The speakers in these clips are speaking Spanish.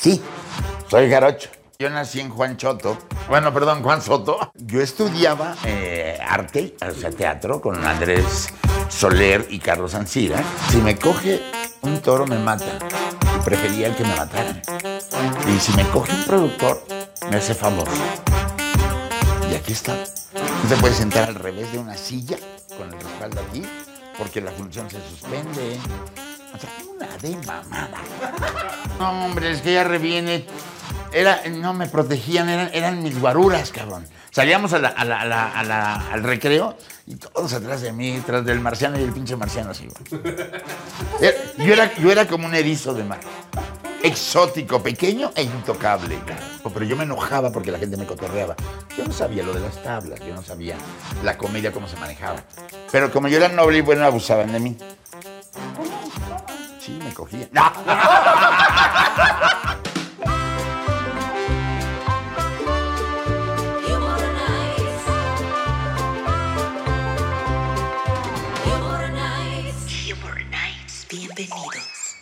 Sí, soy jarocho. Yo nací en Juan Choto, bueno, perdón, Juan Soto. Yo estudiaba eh, arte, o sea, teatro, con Andrés Soler y Carlos Ancira. Si me coge un toro, me mata. Y prefería el que me matara. Y si me coge un productor, me hace famoso. Y aquí está. No se puede sentar al revés de una silla con el respaldo aquí, porque la función se suspende. O sea, una de mamada. No, hombre, es que ya reviene. Era, no me protegían, eran, eran mis guaruras, cabrón. Salíamos a la- a la- a la- a la- al recreo y todos atrás de mí, tras del marciano y el pinche marciano así. güey. Era- Yo era, yo era como un erizo de mar. Exótico, pequeño e intocable. cabrón. Pero yo me enojaba porque la gente me cotorreaba. Yo no sabía lo de las tablas, yo no sabía la comedia cómo se manejaba. Pero como yo era noble y bueno, abusaban de mí. Sí, me cogían. ¡No! Humor Nights. Humor Nights. Humor Nights. Bienvenidos.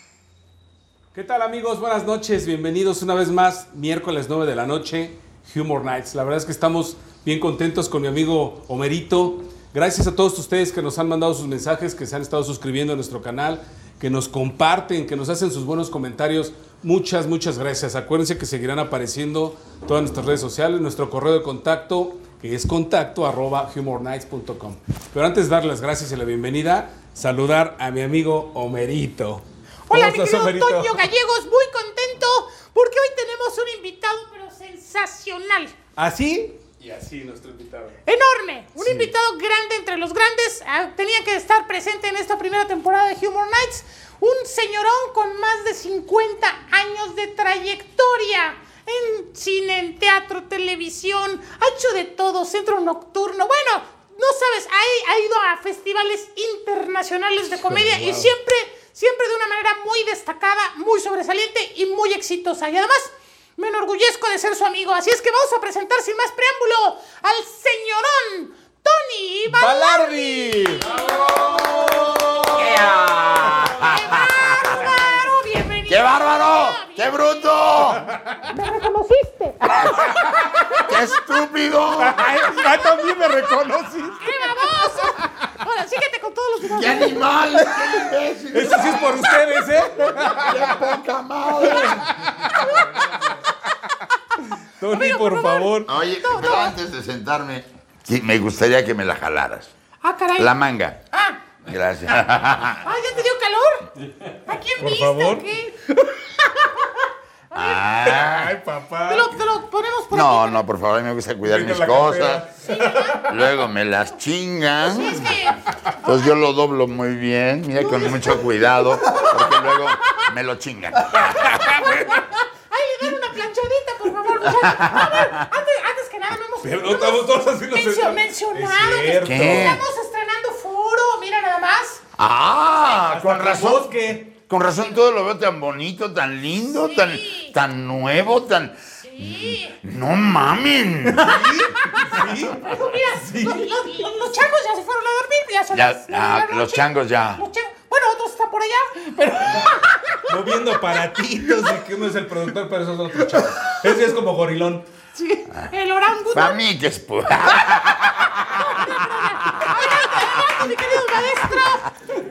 ¿Qué tal amigos? Buenas noches, bienvenidos una vez más, miércoles 9 de la noche, Humor Nights. La verdad es que estamos bien contentos con mi amigo Homerito. Gracias a todos ustedes que nos han mandado sus mensajes, que se han estado suscribiendo a nuestro canal, que nos comparten, que nos hacen sus buenos comentarios. Muchas, muchas gracias. Acuérdense que seguirán apareciendo todas nuestras redes sociales, nuestro correo de contacto, que es contacto arroba humornights.com. Pero antes de dar las gracias y la bienvenida, saludar a mi amigo Homerito. Hola, ¿Cómo mi querido Homerito? Toño Gallegos, muy contento porque hoy tenemos un invitado, pero sensacional. Así y así nuestro invitado. Enorme, un Sí. invitado grande entre los grandes. Ah, tenía que estar presente en esta primera temporada de Humor Nights. Un señorón con más de 50 años de trayectoria en cine, en teatro, televisión. Ha hecho de todo, centro nocturno. Bueno, no sabes, ha, ha ido a festivales internacionales de comedia y wow. siempre, siempre de una manera muy destacada, muy sobresaliente y muy exitosa. Y además, me enorgullezco de ser su amigo. Así es que vamos a presentar sin más preámbulo al señorón Tony ¡Balardi! ¡Qué bárbaro! ¡Bienvenido! ¡Qué bárbaro! ¡Qué bruto! ¿Me reconociste? ¡Qué estúpido! ¡Ay, también me reconocí! ¡Qué baboso! Ahora, síguete con todos los demás. ¡Qué animal! ¡Qué imbécil! Eso sí es por ustedes, ¿eh? ¡Qué poca madre! Tony, por favor. Oye, pero antes de sentarme, sí, me gustaría que me la jalaras. Ah, caray. La manga. Ah, Gracias. ah, ¿ya te dio calor? ¿A quién Por viste favor. o qué? Ah. Ay, papá. Te lo, te lo ponemos por No, aquí. no, por favor, a mí me gusta cuidar Venga mis cosas. Luego me las chingan. Sí, es que... Entonces yo lo doblo muy bien, mira, con mucho cuidado, porque luego me lo chingan. ¡Ay, le dan una planchadita! Muchachos! A ver, antes, antes que nada, no hemos... Pero no estamos todos así, nos mencio- estamos- mencionado Es que estamos estrenando foro, mira nada más. Ah, con razón. Bosque. Con razón todo lo veo tan bonito, tan lindo, Sí. tan, tan nuevo, tan... Sí. No mamen. ¿Sí? Mira, los, los- los- los changos ya se fueron a dormir, ya son Ya, las ah, los changos ya. Los changos- bueno, otros están por allá, pero Moviendo aparatitos de que uno es el productor, pero esos son otros chavos. Ese es como gorilón. sí, el orangután. Para mí que es pu- mi querido maestro.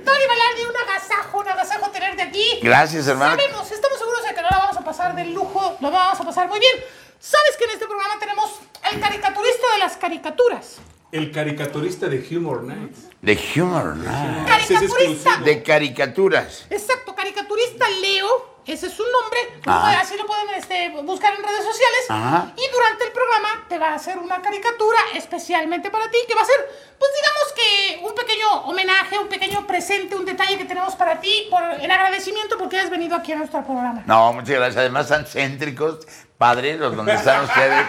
Tony Balardi, un agasajo, un agasajo tenerte aquí. Gracias, hermano. Sabemos, estamos seguros de que no la vamos a pasar de lujo, lo vamos a pasar muy bien. Sabes que en este programa tenemos el caricaturista de las caricaturas. El caricaturista de Humor Nights. De humor, ¿no? Caricaturista. De caricaturas. Exacto, caricaturista Leo, ese es su nombre, Ah. así lo pueden este, buscar en redes sociales. Ajá. Y durante el programa te va a hacer una caricatura especialmente para ti, que va a ser, pues digamos que un pequeño homenaje, un pequeño presente, un detalle que tenemos para ti, por, en agradecimiento porque has venido aquí a nuestro programa. No, muchas gracias. Además, tan céntricos, padres, los donde están ustedes.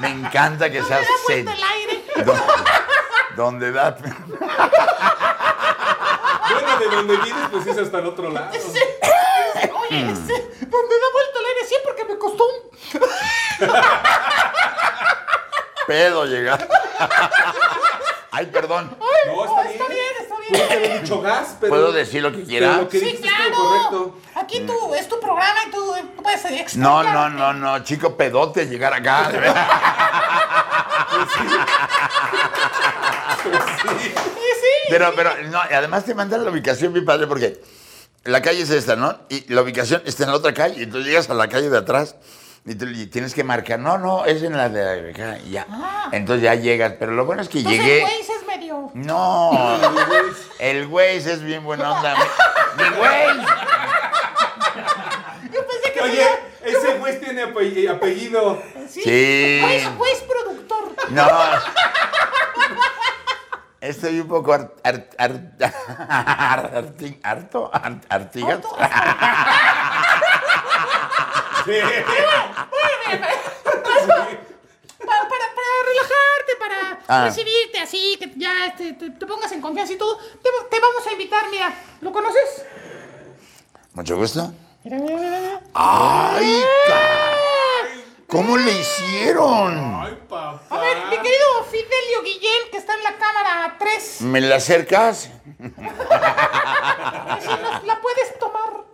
Me encanta que No me seas céntrico. Donde da. Bueno, de donde vienes, pues es hasta el otro lado. Sí. Oye, este, donde da vuelta el aire, sí, porque me costó un... pedo llegar. Ay, perdón. No, está bien. Está bien, está bien. Haber dicho gas, pero. ¿Puedo decir lo que quiera? pero lo que Sí, claro. correcto. Aquí tú, es tu programa y tú eh, puedes quieres extra. No, no, no, no, chico pedote llegar acá. de verdad. Sí, sí. Pero, pero, no, y además te mandan la ubicación, mi padre, porque la calle es esta, ¿no? Y la ubicación está en la otra calle. Entonces llegas a la calle de atrás y, tú- y tienes que marcar. No, no, es en la de acá. y ya. Ah. Entonces ya llegas. Pero lo bueno es que Entonces, llegué. güey, es medio. No, el güey es bien buena onda. Mi, güey. Yo pensé que Oye, sería- ese juez tiene ape- apellido. Sí. Sí. Juez, juez productor. No. Estoy un poco ar- ar- ar- arti- harto, ar- artigas. Sí. Para, para, para relajarte, para Ah. recibirte así, que ya este, te, te pongas en confianza y todo, te, te vamos a invitar, mira, ¿lo conoces? Mucho gusto. Mira, mira. ¡Ay, ca- ¿Cómo le hicieron? Ay, papá. A ver, mi querido Fidelio Guillén, que está en la cámara 3, ¿Me la acercas? nos la puedes tomar.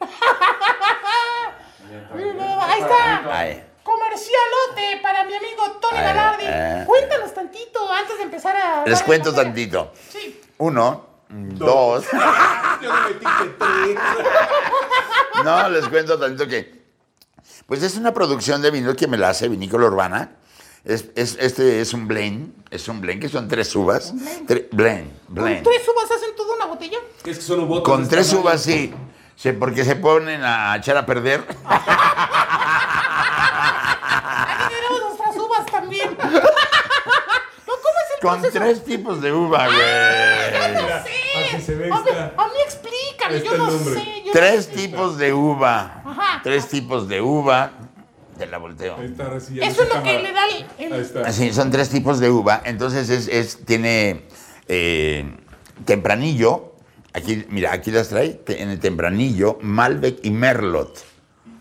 Ahí está. Ay. Comercialote para mi amigo Tony Ay, Galardi. eh. Cuéntanos tantito antes de empezar a. Les cuento comer. tantito. Sí. Uno, dos. Yo le metí que tres. No, les cuento tantito que. Pues es una producción de vinilo que me la hace Vinícola Urbana. Es, es- este es un blend, es un blend que son tres uvas. Tre- blend, ¿Con blend. tres uvas hacen toda una botella? Es que son ubotes Con tres uvas sí, sí, porque se ponen a echar a perder. Aquí tenemos nuestras uvas también. ¿No? ¿Cómo es el Con proceso? tres tipos de uva, güey. No sé. se ve a, mí, esta. a mí explícame, Está yo no nombre. sé. yo Tres no sé. tipos de uva. Ajá. Tres tipos de uva. Te la volteo. Ahí está, sí, ya Eso es lo que le da el. el- Ahí está. Así, son tres tipos de uva. Entonces es, es- tiene eh, tempranillo. Aquí, mira, aquí las trae. En el tempranillo, Malbec y Merlot.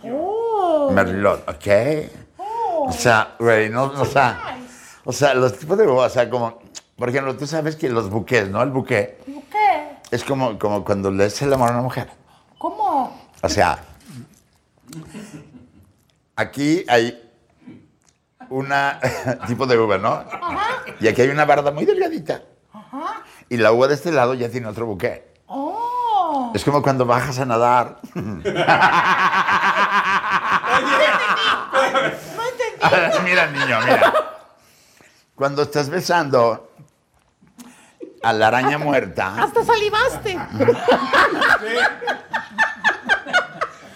Oh. Merlot, ¿ok? Oh. O sea, güey, no, o sea. O sea, los tipos de uva, o sea, como, por ejemplo, tú sabes que los buques, ¿no? El buque ¿Qué? es como, como cuando le haces el amor a una mujer. ¿Cómo? O sea, aquí hay una tipo de uva, ¿no? Y aquí hay una barda muy delgadita. Ajá. Y la uva de este lado ya tiene otro buque. Oh. Es como cuando bajas a nadar. No entendí. mira, niño, mira. Cuando estás besando a la araña muerta, Hasta salivaste.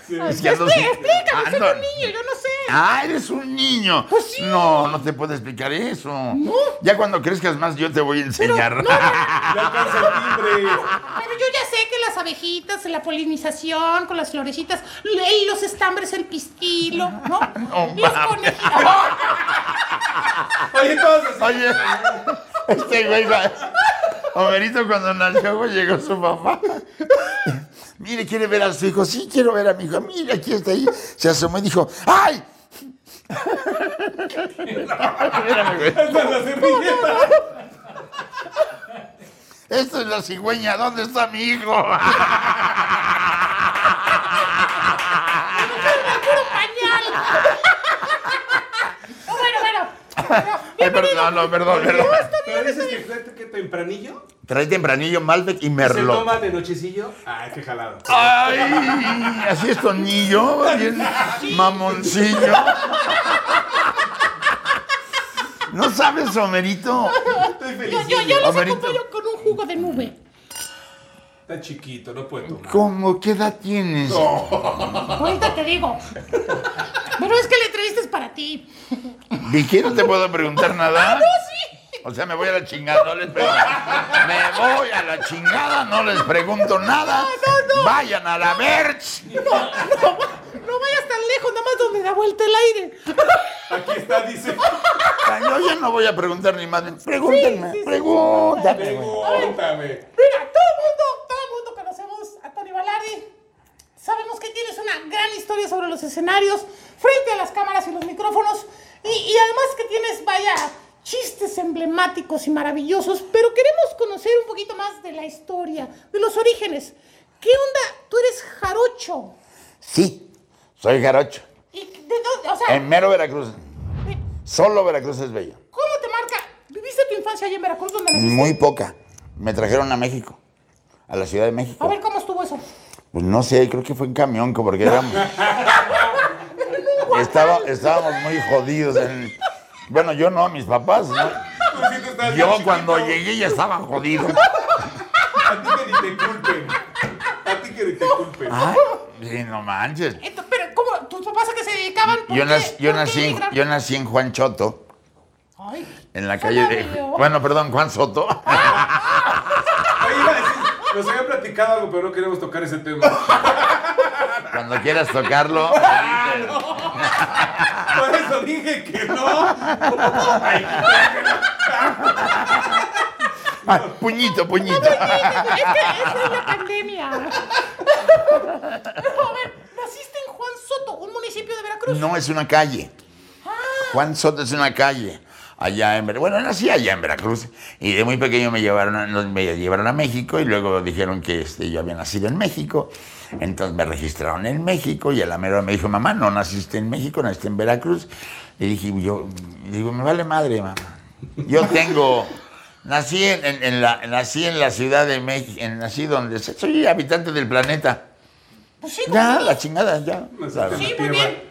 es que Explí- Explícame, soy ando- un niño, yo no sé. Ah, eres un niño. Pues sí. No, no te puedo explicar eso. Ya cuando crezcas más, yo te voy a enseñar. Ya alcanza el timbre. Pero yo ya sé que las abejitas, la polinización con las florecitas, l- los estambres, el pistilo, ¿no? No los conejitos. Oye, todos así. Oye, este güey va. Homerito cuando nació, güey, llegó su papá. Mire, ¿quiere ver a su hijo? Sí, quiero ver a mi hijo. Mira, aquí está ahí. Se asomó y dijo, ¡ay! Esto es la cigüeña, ¿dónde está mi hijo? ¡Puro pañal! No, bueno, bueno. Bueno, Ay, perdón, no, perdón, perdón. Pero dices que, tempranillo Trae tempranillo, Malbec y se Merlot. toma de nochecillo. Ay, qué jalado. ¡Ay! Así es tonillo, bien mamoncillo. ¿No sabes, Homerito? Estoy yo, feliz. yo, yo los Homerito. acompaño con un jugo de nube. Está chiquito, no puede tomar. ¿Cómo? ¿Qué edad tienes? Ahorita te digo. Pero es que la entrevista es para ti. Vicky, no te puedo preguntar nada. No, sí. O sea, me voy a la chingada, no les pregunto. Me voy a la chingada, no les pregunto nada. Vayan a la Verge. No, no, no vayas tan lejos, nada más donde da vuelta el aire. Aquí está, dice. Yo ya no voy a preguntar ni más. Pregúntenme, Sí, sí, sí. pregúntame. Pregúntame. Mira, todo el mundo conocemos a Tony Balardi. Sabemos que tienes una gran historia sobre los escenarios, frente a las cámaras y los micrófonos. Y, y además que tienes, vaya, chistes emblemáticos y maravillosos. Pero queremos conocer un poquito más de la historia, de los orígenes. ¿Qué onda? Tú eres jarocho. Sí, soy jarocho. ¿Y sea, En mero Veracruz. Solo Veracruz es bello. ¿cómo te marca? ¿Viviste tu infancia allá en Veracruz donde naciste? Muy poca. Me trajeron a México, a la Ciudad de A México. ver, ¿cómo estuvo eso? Pues no sé, creo que fue en camión, como porque éramos. Estaba, estábamos muy jodidos. en- Bueno, yo no, mis papás, ¿no? Yo cuando llegué ya estaba jodido. A ti que ni te culpen. A ti que ni te culpen. Ah, sí, no manches. Pero, ¿cómo? ¿Tus papás a qué se dedicaban? ¿Por Yo, nací, en, yo nací en Juan Choto, Ay, en la calle de. Bueno, perdón, Juan Soto. Oye, iba a decir, nos habían platicado algo, pero no queremos tocar ese tema. Cuando quieras tocarlo. Por eso dije que no. Ay, Ah, puñito, puñito. Es que esa es la pandemia. a ver, naciste en Juan Soto, un municipio de Veracruz. No es una calle. Juan Soto es una calle. Allá en Veracruz. Bueno, nací allá en Veracruz. Y de muy pequeño me llevaron a, me llevaron a México y luego dijeron que este, yo había nacido en México. Entonces me registraron en México y el amero me dijo, mamá, no naciste en México, naciste en Veracruz. Le dije, yo, digo, me vale madre, mamá. Yo tengo, nací en, en- en la, nací en la Ciudad de México, nací donde, soy habitante del planeta. Pues sí, Ya, la chingada, ya. Sí, la muy bien.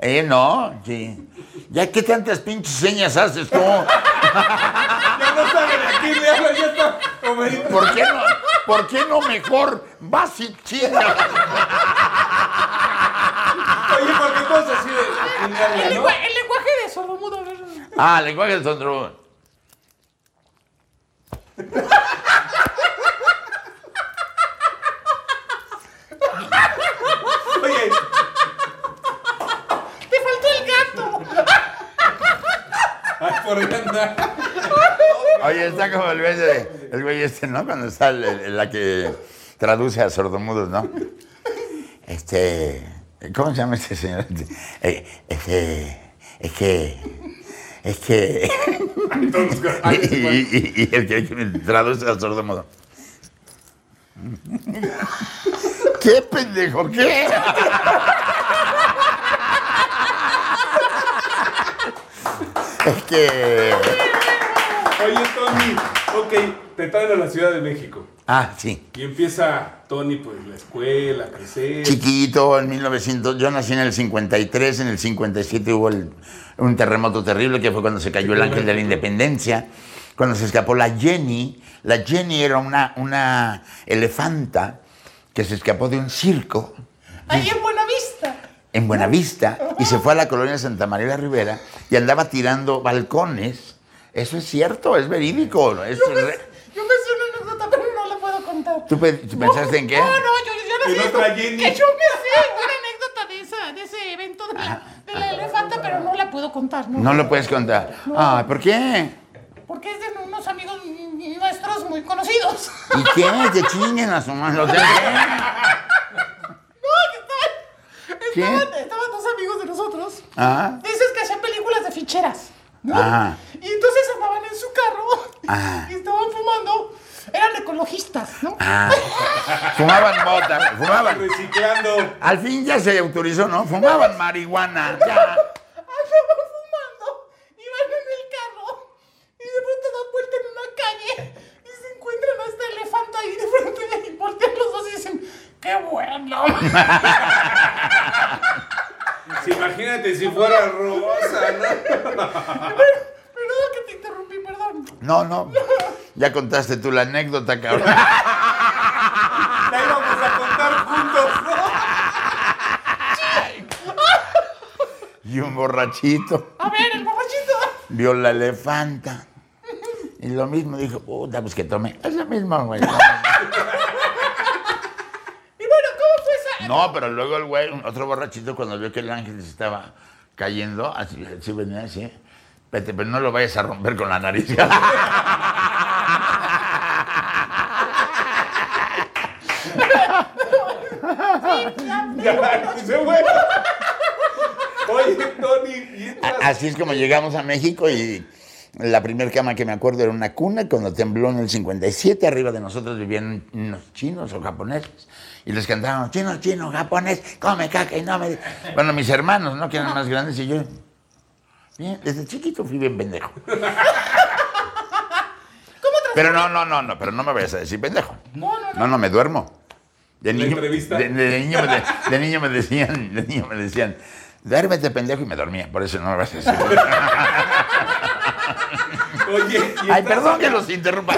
Eh, no, sí. Ya, ¿qué tantas pinches señas haces tú? Ya no saben a quién le ya está. ¿Por qué no, por qué no mejor vas y chingas? Oye, ¿por qué todos así de El, hablan, no? lengua- el lenguaje de sordomudo. a ver. Ah, lenguaje de sondro. Oye, Te faltó el gato. ay, por. Oye, está como el güey, de- el güey este, ¿no? Cuando está el- el- la que traduce a sordomudos, ¿no? Este, ¿cómo se llama este señor? Eh, Este, es que, es que, Todos los y, y- y- y el que traduce a sordomudo. ¿Qué pendejo? ¿Qué? Es que. Oye, Tony, ok, te traen a la Ciudad de México. Ah, sí. Y empieza Tony, pues, la escuela, a crecer. Chiquito, en 1900, yo nací en el 53, en el 57 hubo el- un terremoto terrible que fue cuando se cayó el ángel de la independencia, cuando se escapó la Jenny. La Jenny era una, una elefanta que se escapó de un circo Ahí en Buenavista. En Buenavista y se fue a la colonia Santa María la Rivera y andaba tirando balcones. Eso es cierto, es verídico. ¿no? Es re- Yo me sé una anécdota, pero no la puedo contar. ¿Tú pe- tú pensaste en qué? No, no, yo, yo otra Jenny. Que yo me sé una anécdota de, esa, de ese evento de la, de la elefanta, pero no la puedo contar. No, No lo puedes contar. Ah, ¿por qué? Porque es de unos amigos nuestros muy conocidos. ¿Y qué? Que chinguen a su mano. No, que ¿Qué? Estaban, estaban, estaban dos amigos de nosotros. Ah. Esos que hacían películas de ficheras. ¿no? Ajá. Y entonces andaban en su carro Ajá. y estaban fumando. Eran ecologistas, ¿no? Ah, fumaban mota, fumaban. Reciclando. Al fin ya se autorizó, ¿no? Fumaban marihuana. Ya. Andaban fumando, iban en el carro y de pronto dan vuelta en una calle y se encuentran a esta elefanta ahí de frente y voltean los dos y dicen, ¡qué bueno! Imagínate si fuera rosa, ¿no? Perdón que te interrumpí, perdón. No, no. Ya contaste tú la anécdota, cabrón. La íbamos a contar juntos, ¿no? Y un borrachito A ver, el borrachito. vio la elefanta. Y lo mismo dijo, puta, pues que tome. Es lo mismo, güey. Y bueno, ¿cómo fue esa? No, pero luego el güey, otro borrachito, cuando vio que el ángel se estaba cayendo, así, así venía así. Vete, pero no lo vayas a romper con la nariz. Así es como llegamos a México y, La primera cama que me acuerdo era una cuna cuando tembló en el 57. Arriba de nosotros vivían unos chinos o japoneses. Y les cantábamos, chino, chino, japonés, come caca y no me... Bueno, mis hermanos, ¿no? Que eran más grandes y yo... Bien, desde chiquito fui bien pendejo. Pero no, no, no, no, pero no me vayas a decir pendejo. No, no, no. No, no, me duermo. De ¿La niño, de, de niño, me de- de niño me decían, de niño me decían, duérmete pendejo y me dormía, por eso no me vas a decir. Oye, y Ay, perdón que los interrumpa.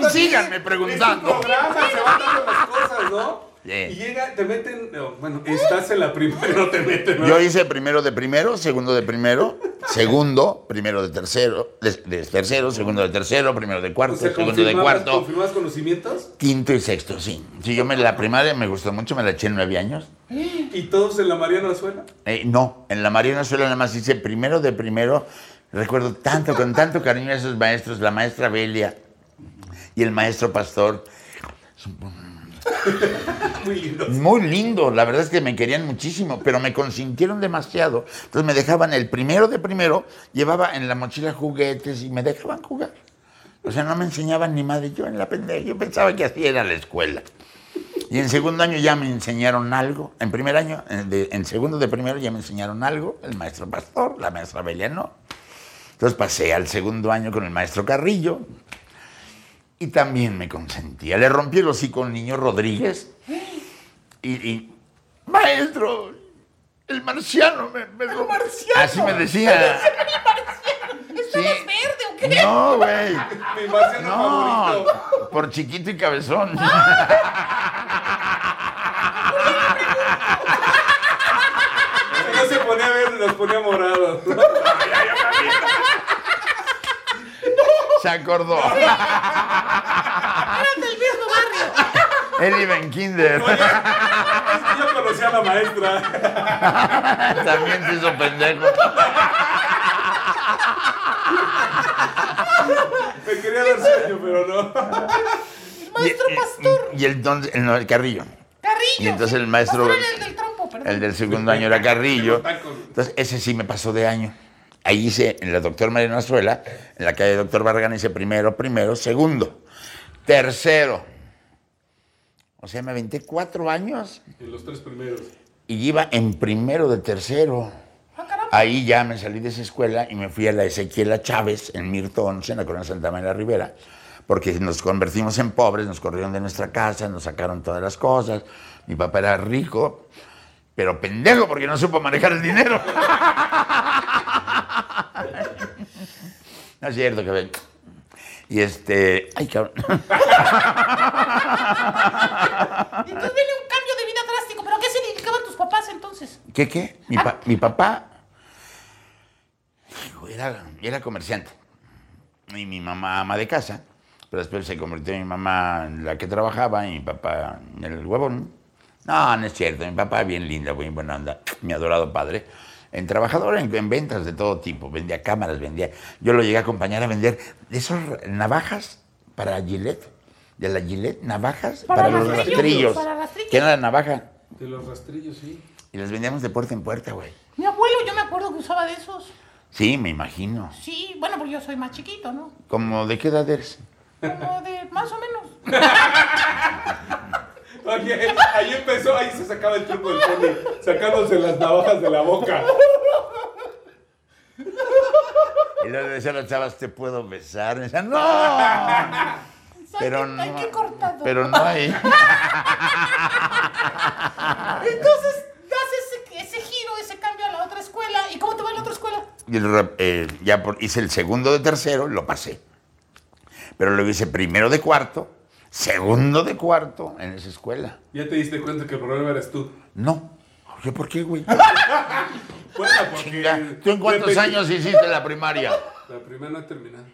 No, síganme preguntando. un programa, se van dando las cosas, ¿no? Y llega, te meten, no, bueno, estás en la primera, no te meten, ¿no? Yo hice primero de primero, segundo de primero, segundo, primero de tercero, de, de tercero, segundo de tercero, primero de O cuarto, sea, segundo de ¿confirmabas- cuarto, ¿confirmabas conocimientos? quinto y sexto, sí. Sí, yo me la primaria me gustó mucho, me la eché en nueve años. ¿Y todos en la Mariana Azuela? Eh, no, en la Mariana Suela nada más hice primero de primero. Recuerdo tanto, con tanto cariño a esos maestros, la maestra Belia y el maestro Pastor. Muy lindo. Muy lindo, la verdad es que me querían muchísimo, pero me consintieron demasiado. Entonces me dejaban el primero de primero, llevaba en la mochila juguetes y me dejaban jugar. O sea, no me enseñaban ni madre. Yo en la pendeja, yo pensaba que así era la escuela. Y en segundo año ya me enseñaron algo. En primer año, en, de- en segundo de primero ya me enseñaron algo. El maestro Pastor, la maestra Belia no. Entonces pasé al segundo año con el maestro Carrillo. Y también me consentía. Le rompí el hocico al niño Rodríguez. Y, y, maestro, el marciano me, me rompió". marciano. Así me decía. ¿Estabas Sí. verde o qué? No, güey. Mi marciano No, favorito. por chiquito y cabezón. Si no se ponía verde, los ponía morados. Se acordó. Eran del mismo barrio. Él iba en kinder. Oye, es que yo conocía a la maestra. También se hizo pendejo. Me quería dar sueño, pero no. Maestro Y- Pastor. Y, el, don- el, no, el Carrillo. Carrillo. Y entonces sí. el maestro- Pastor era el del trompo, perdón. El del segundo año era Carrillo. Entonces, ese sí me pasó de año. Ahí hice en la doctor Mariano Azuela, en la calle Doctor Barragán, hice primero, primero, segundo, tercero. O sea, me aventé cuatro años En los tres primeros. y iba en primero de tercero. Ah, caramba. Ahí ya me salí de esa escuela y me fui a la Ezequiela Chávez en Mirto 11, en la colonia Santa María la Rivera, porque nos convertimos en pobres, nos corrieron de nuestra casa, nos sacaron todas las cosas. Mi papá era rico, pero pendejo porque no supo manejar el dinero. No es cierto, que Y este. Ay, cabrón. Entonces viene un cambio de vida drástico. ¿Pero a qué se dedicaban tus papás entonces? ¿Qué qué? Mi, pa- mi papá era, era comerciante. Y mi mamá ama de casa. Pero después se convirtió mi mamá en la que trabajaba y mi papá en el huevón. No, no es cierto. Mi papá bien linda, muy buena onda. Mi adorado padre. En trabajador en, en ventas de todo tipo. Vendía cámaras, vendía. Yo lo llegué a acompañar a vender de esos navajas para Gillette. De la Gillette, navajas Para para, los rastrillos, rastrillos. para rastrillos. ¿Qué era la navaja? De los rastrillos, sí. Y las vendíamos de puerta en puerta, güey. Mi abuelo, yo me acuerdo que usaba de esos. Sí, me imagino. Sí, bueno, porque yo soy más chiquito, ¿no? ¿Como de qué edad eres? Como de más o menos. Oye, ahí empezó, ahí se sacaba el truco del pony, sacándose las navajas de la boca. Y luego le decía a las chavas, ¿te puedo besar? Y decían, ¡no! Pero no. Hay que cortarlo. Pero no hay. Entonces, das ese, ese giro, ese cambio a la otra escuela. ¿Y cómo te va en la otra escuela? Y el eh, ya por- hice el segundo de tercero, lo pasé. Pero luego hice primero de cuarto, segundo de cuarto en esa escuela. Ya te diste cuenta que el problema eres tú. No. ¿Yo por qué, güey? Bueno, porque... Chinga, ¿Tú en cuántos años hiciste la primaria? La primera no he terminado.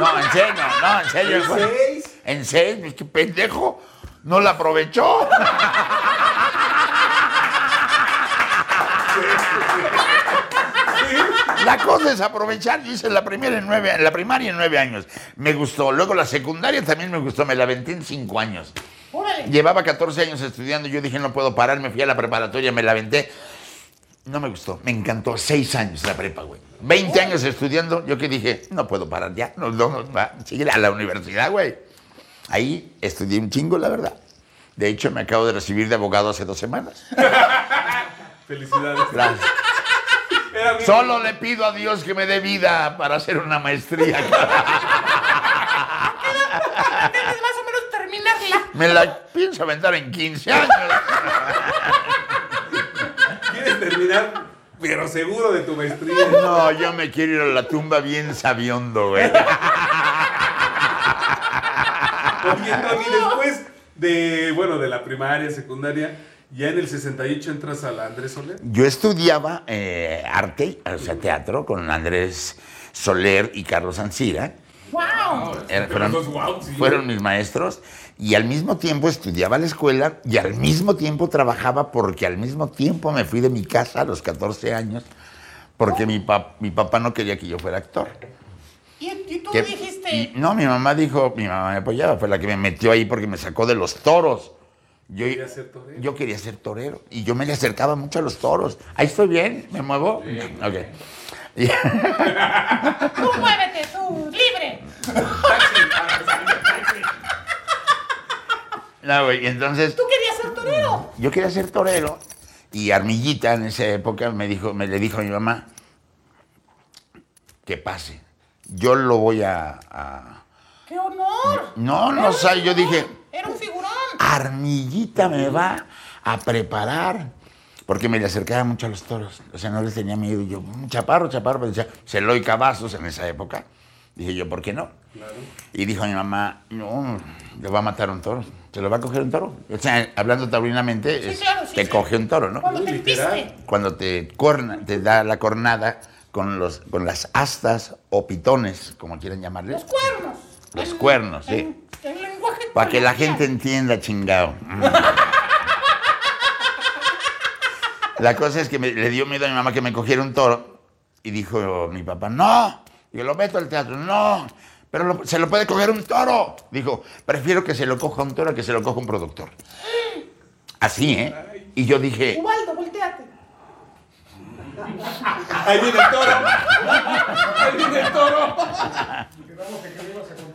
No, en serio, no, en serio. ¿En seis? ¿En seis? Pues, ¿Qué pendejo? No la aprovechó. La cosa es aprovechar. Yo hice la primera en nueve, la primaria en nueve años. Me gustó. Luego la secundaria también me gustó. Me la aventé en cinco años. Órale. Llevaba 14 años estudiando. Yo dije, no puedo parar. Me fui a la preparatoria, me la aventé. No me gustó. Me encantó. Seis años la prepa, güey. 20 años estudiando, yo que dije, no puedo parar ya, no, no, no, va, sigue a la universidad, güey. Ahí estudié un chingo, la verdad. De hecho, me acabo de recibir de abogado hace dos semanas. Felicidades. Gracias. Era Solo le pido a Dios que me dé vida para hacer una maestría. Tienes más o menos terminarla. Me la pienso aventar en 15 años. ¿Quieres terminar, pero seguro de tu maestría? No, yo me quiero ir a la tumba bien sabiondo, güey. Oye, Tony, después de, bueno, de la primaria, secundaria, ya en el 68 entras a la Andrés Soler. Yo estudiaba eh, arte, o sea, teatro, con Andrés Soler y Carlos Ancira. ¡Wow! Era- Pero fueron, sí. mis maestros. Y al mismo tiempo estudiaba la escuela y al mismo tiempo trabajaba porque al mismo tiempo me fui de mi casa a los 14 años porque mi, pap- mi papá no quería que yo fuera actor. Y, y tú Que- dijiste, y- no, mi mamá dijo, mi mamá me apoyaba, fue la que me metió ahí porque me sacó de los toros. Yo, Quería ser torero. yo quería ser torero y yo me le acercaba mucho a los toros. Ahí estoy bien, me muevo. Ok. Y- tú muévete, tú, libre. no, güey, entonces Tú querías ser torero. yo quería ser torero y Armillita en esa época me dijo, me le dijo a mi mamá que pase. Yo lo voy a, a- ¡Qué honor! No, no sé, yo dije, Era un figurón. Armillita me va a preparar. Porque me le acercaba mucho a los toros. O sea, no les tenía miedo. Y yo, "Mm, chaparro, chaparro. Pero decía, Celoy Cavazos en esa época. Dije yo, ¿por qué no? Y dijo mi mamá, no, le va a matar un toro. ¿Se lo va a coger un toro? O sea, hablando taurinamente, Sí, es, claro, sí, te sí. coge un toro, ¿no? Cuando te. Cuando te, corna, te da la cornada con, los, con las astas o pitones, como quieran llamarles. Los cuernos. Los cuernos, sí. lenguaje Para que la gente entienda, chingado. La cosa es que me- le dio miedo a mi mamá que me cogiera un toro y dijo mi papá, no, yo lo meto al teatro, no, pero lo- se lo puede coger un toro. Dijo, prefiero que se lo coja un toro a que se lo coja un productor. Así, ¿eh? Y yo dije, Ubaldo, volteate. Ahí viene el toro. Ahí viene el toro.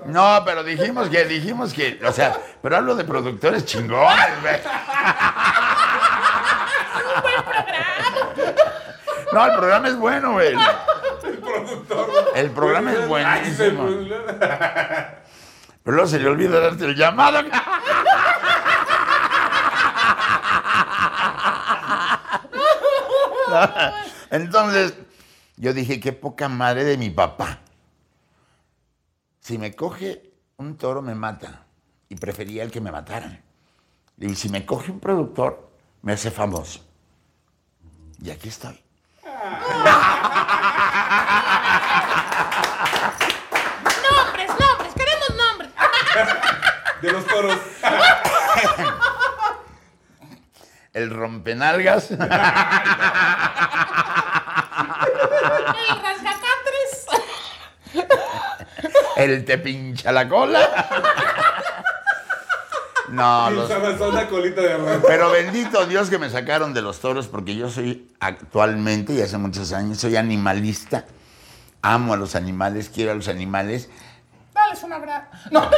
No, pero dijimos que, dijimos que, o sea, pero hablo de productores chingones, güey. No, el programa es bueno, güey. El productor. El programa es buenísimo. Pero luego se le olvida darte el llamado. Entonces, yo dije, qué poca madre de mi papá. Si me coge un toro, me mata. Y prefería el que me mataran. Y si me coge un productor, me hace famoso. Y aquí estoy. Nombres, nombres, queremos nombres. De los toros. El rompenalgas. El El te pincha la cola. No, los- colita de arroz. pero bendito Dios que me sacaron de los toros porque yo soy actualmente y hace muchos años soy animalista. Amo a los animales, quiero a los animales Dales un abrazo. No,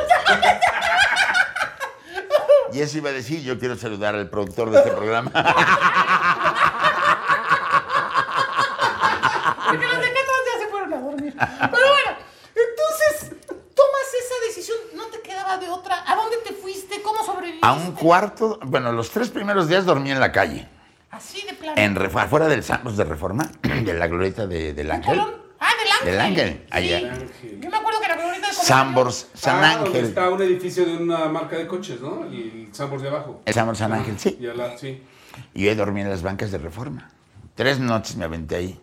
y eso iba a decir, yo quiero saludar al productor de este programa. porque los decatos ya se fueron a dormir. Pero bueno, entonces tomas esa decisión. No te quedaba de otra. ¿A dónde te fuiste? ¿Cómo sobreviviste? A un cuarto, bueno, los tres primeros días dormí en la calle, Así de plano. en Ref- afuera del Santos de Reforma, de la glorieta de- del Ángel. Colón. Ah, del Ángel. Del Ángel, allá. Sí. Yo me acuerdo que la glorieta de. Sambors, San Ah, donde Ángel. Está un edificio de una marca de coches, ¿no? El Sambors de abajo. El Sambors San Ángel, sí. Y a la, sí. Y yo dormí en las bancas de reforma. Tres noches me aventé ahí.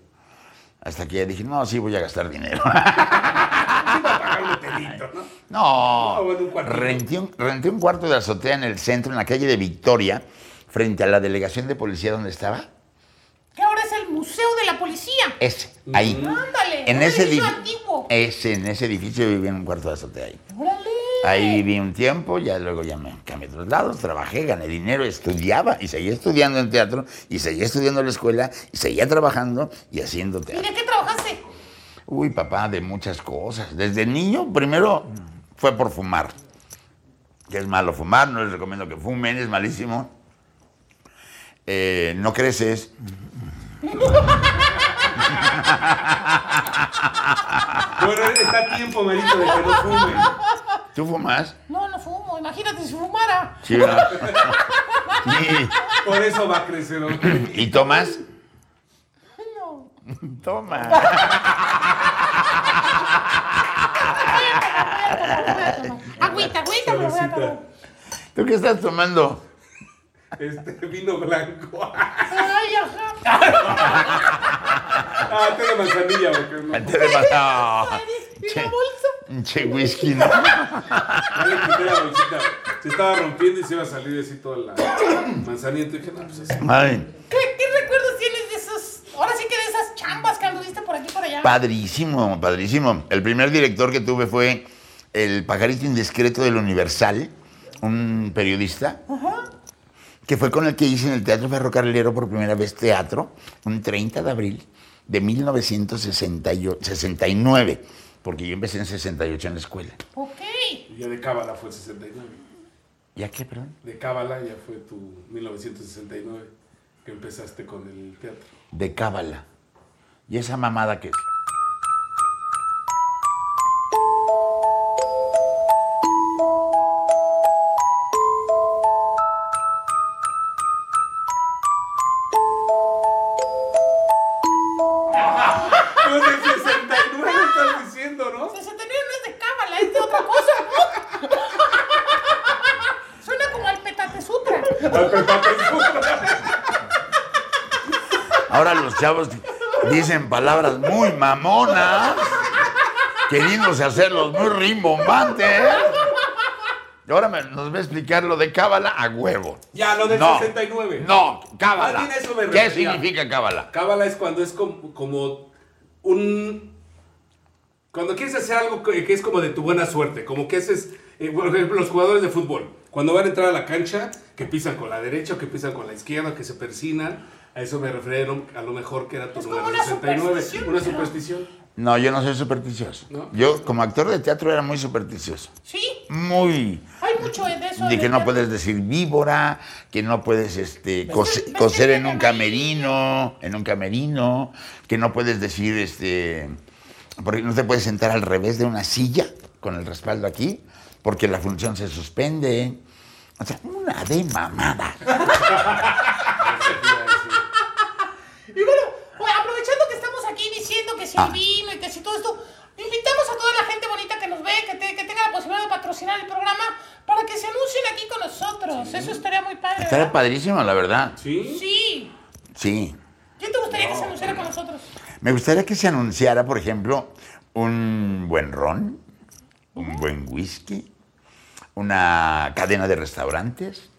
Hasta que ya dije, no, sí voy a gastar dinero. Pagar un hotelito, ¿no? No, renté, un, renté un cuarto de azotea en el centro, en la calle de Victoria, frente a la delegación de policía donde estaba. Que ahora es el Museo de la Policía. Ese, ahí. Ándale. En un ese, edificio edifi- antiguo. ese, en ese edificio vivía en un cuarto de azotea ahí. Órale. Ahí viví un tiempo, ya luego ya me cambié a otros lados, trabajé, gané dinero, estudiaba y seguía estudiando en teatro y seguía estudiando en la escuela y seguía trabajando y haciendo ¿Y teatro. de qué trabajaste? Uy, papá, de muchas cosas. Desde niño, primero fue por fumar. Que es malo fumar, no les recomiendo que fumen, es malísimo. Eh, no creces. Bueno, está a tiempo, Merito, de que no fume. ¿Tú fumas? No, no fumo. Imagínate si fumara. Sí. Por eso va a crecer. ¿Y tomas? No. Toma. Agüita, agüita, me lo voy a tomar. ¿Tú qué estás tomando? Este vino blanco. Ay, ajá. Ah, té de manzanilla, porque no. Té de ma- no. ¿Y Che, la bolsa? che whisky, ¿no? Ya le quité la bolsita. Se estaba rompiendo y se iba a salir así toda la manzanilla. Entonces dije, no, pues así. Ay, ¿Qué, ¿Qué recuerdos tienes de esos, ahora sí que de esas chambas que anduviste por aquí y por allá? padrísimo, padrísimo. El primer director que tuve fue el pajarito indiscreto del Universal, un periodista, que fue con el que hice en el Teatro Ferrocarrilero por primera vez teatro, un 30 de abril de 1969, porque yo empecé en 68 en la escuela. Ok. Y ya de Cábala fue el 69. ¿Ya qué, perdón? De Cábala ya fue tu 1969, que empezaste con el teatro. De cábala. ¿Y esa mamada qué dicen palabras muy mamonas, queriéndose hacerlos muy rimbombantes. Y ahora me- nos va a explicar lo de cábala a huevo. Ya, lo del No, 69. No, cábala. Eso me ¿Qué significa cábala? Cábala es cuando es como, como un... Cuando quieres hacer algo que, que es como de tu buena suerte, como que haces, eh, por ejemplo, los jugadores de fútbol, cuando van a entrar a la cancha, que pisan con la derecha o que pisan con la izquierda, que se persinan, a eso me refería a lo mejor que era tu Es número como una 69, superstición, una superstición. No, yo no soy supersticioso. ¿No? Yo como actor de teatro era muy supersticioso. Sí, Muy... hay mucho de eso. De que no puedes decir víbora, que no puedes este, cose- coser en un camerino, en un camerino, que no puedes decir, este, porque no te puedes sentar al revés de una silla con el respaldo aquí, porque la función se suspende. O sea, una de mamada. Y bueno, bueno, aprovechando que estamos aquí diciendo que si Ah. el vino y que si todo esto, invitamos a toda la gente bonita que nos ve, que, te- que tenga la posibilidad de patrocinar el programa para que se anuncien aquí con nosotros. Eso estaría muy padre. Estaría ¿verdad? padrísimo, la verdad. ¿Sí? Sí. Sí. ¿Quién te gustaría que se anunciara con nosotros? Me gustaría que se anunciara, por ejemplo, un buen ron, un buen whisky, una cadena de restaurantes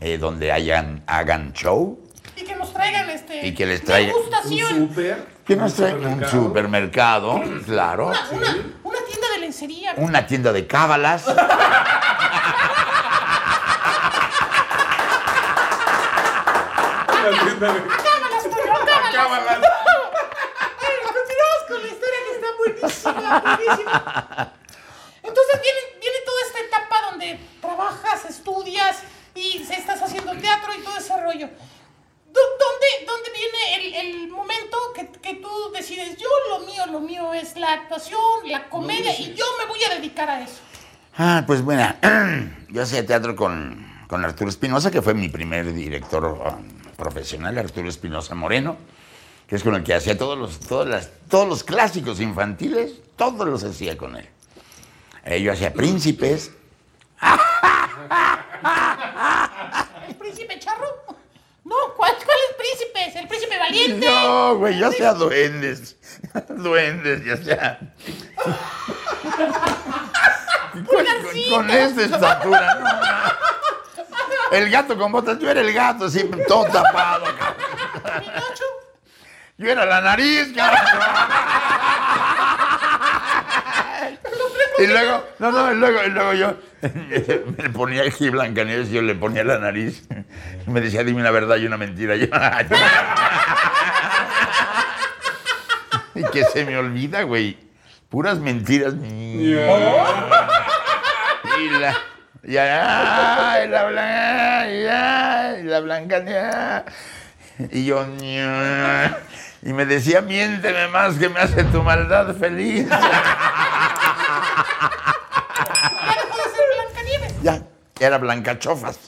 eh, donde hayan, hagan show, Y que nos traigan este. Y que les traigan- ¿Un Degustación. súper? que nos ¿Un traigan un supermercado, claro, Una, una, una tienda de lencería. una tienda de cábalas. Una tienda de- Cábalas, pollo, cábalas. Continuamos con la historia que está buenísima, buenísima. Entonces viene, viene toda esta etapa donde trabajas, estudias y se estás haciendo teatro y todo ese rollo. ¿Dó- ¿Dónde, dónde viene el, el momento que, que tú decides, yo lo mío, lo mío es la actuación, la comedia y yo me voy a dedicar a eso? Ah, pues bueno, yo hacía teatro con, con Arturo Espinosa, que fue mi primer director um, profesional, Arturo Espinosa Moreno, que es con el que hacía todos los, todas las- todos los clásicos infantiles, todos los hacía con él. Eh, yo hacía príncipes, ¿El príncipe charro? No, ¿cuál, cuál es príncipe? ¿El príncipe valiente? No, güey, yo hacía duendes. Duendes, ya sea. Con, con- esta estatura, no. El gato con botas, yo era el gato, siempre todo tapado, cabrón. Yo era la nariz, cabrón. Y luego, no, no, y luego, y luego yo me ponía aquí Blancanieves y yo le ponía la nariz. Y me decía, dime una verdad y una mentira. Yo, Y que se me olvida, güey. Puras mentiras. Y la. Ya, y la blanca, ya, y la blanca, ya. Y yo, y me decía, miénteme más que me hace tu maldad feliz. Ya dejó de ser Blancanieves. Ya, era Blancachofas.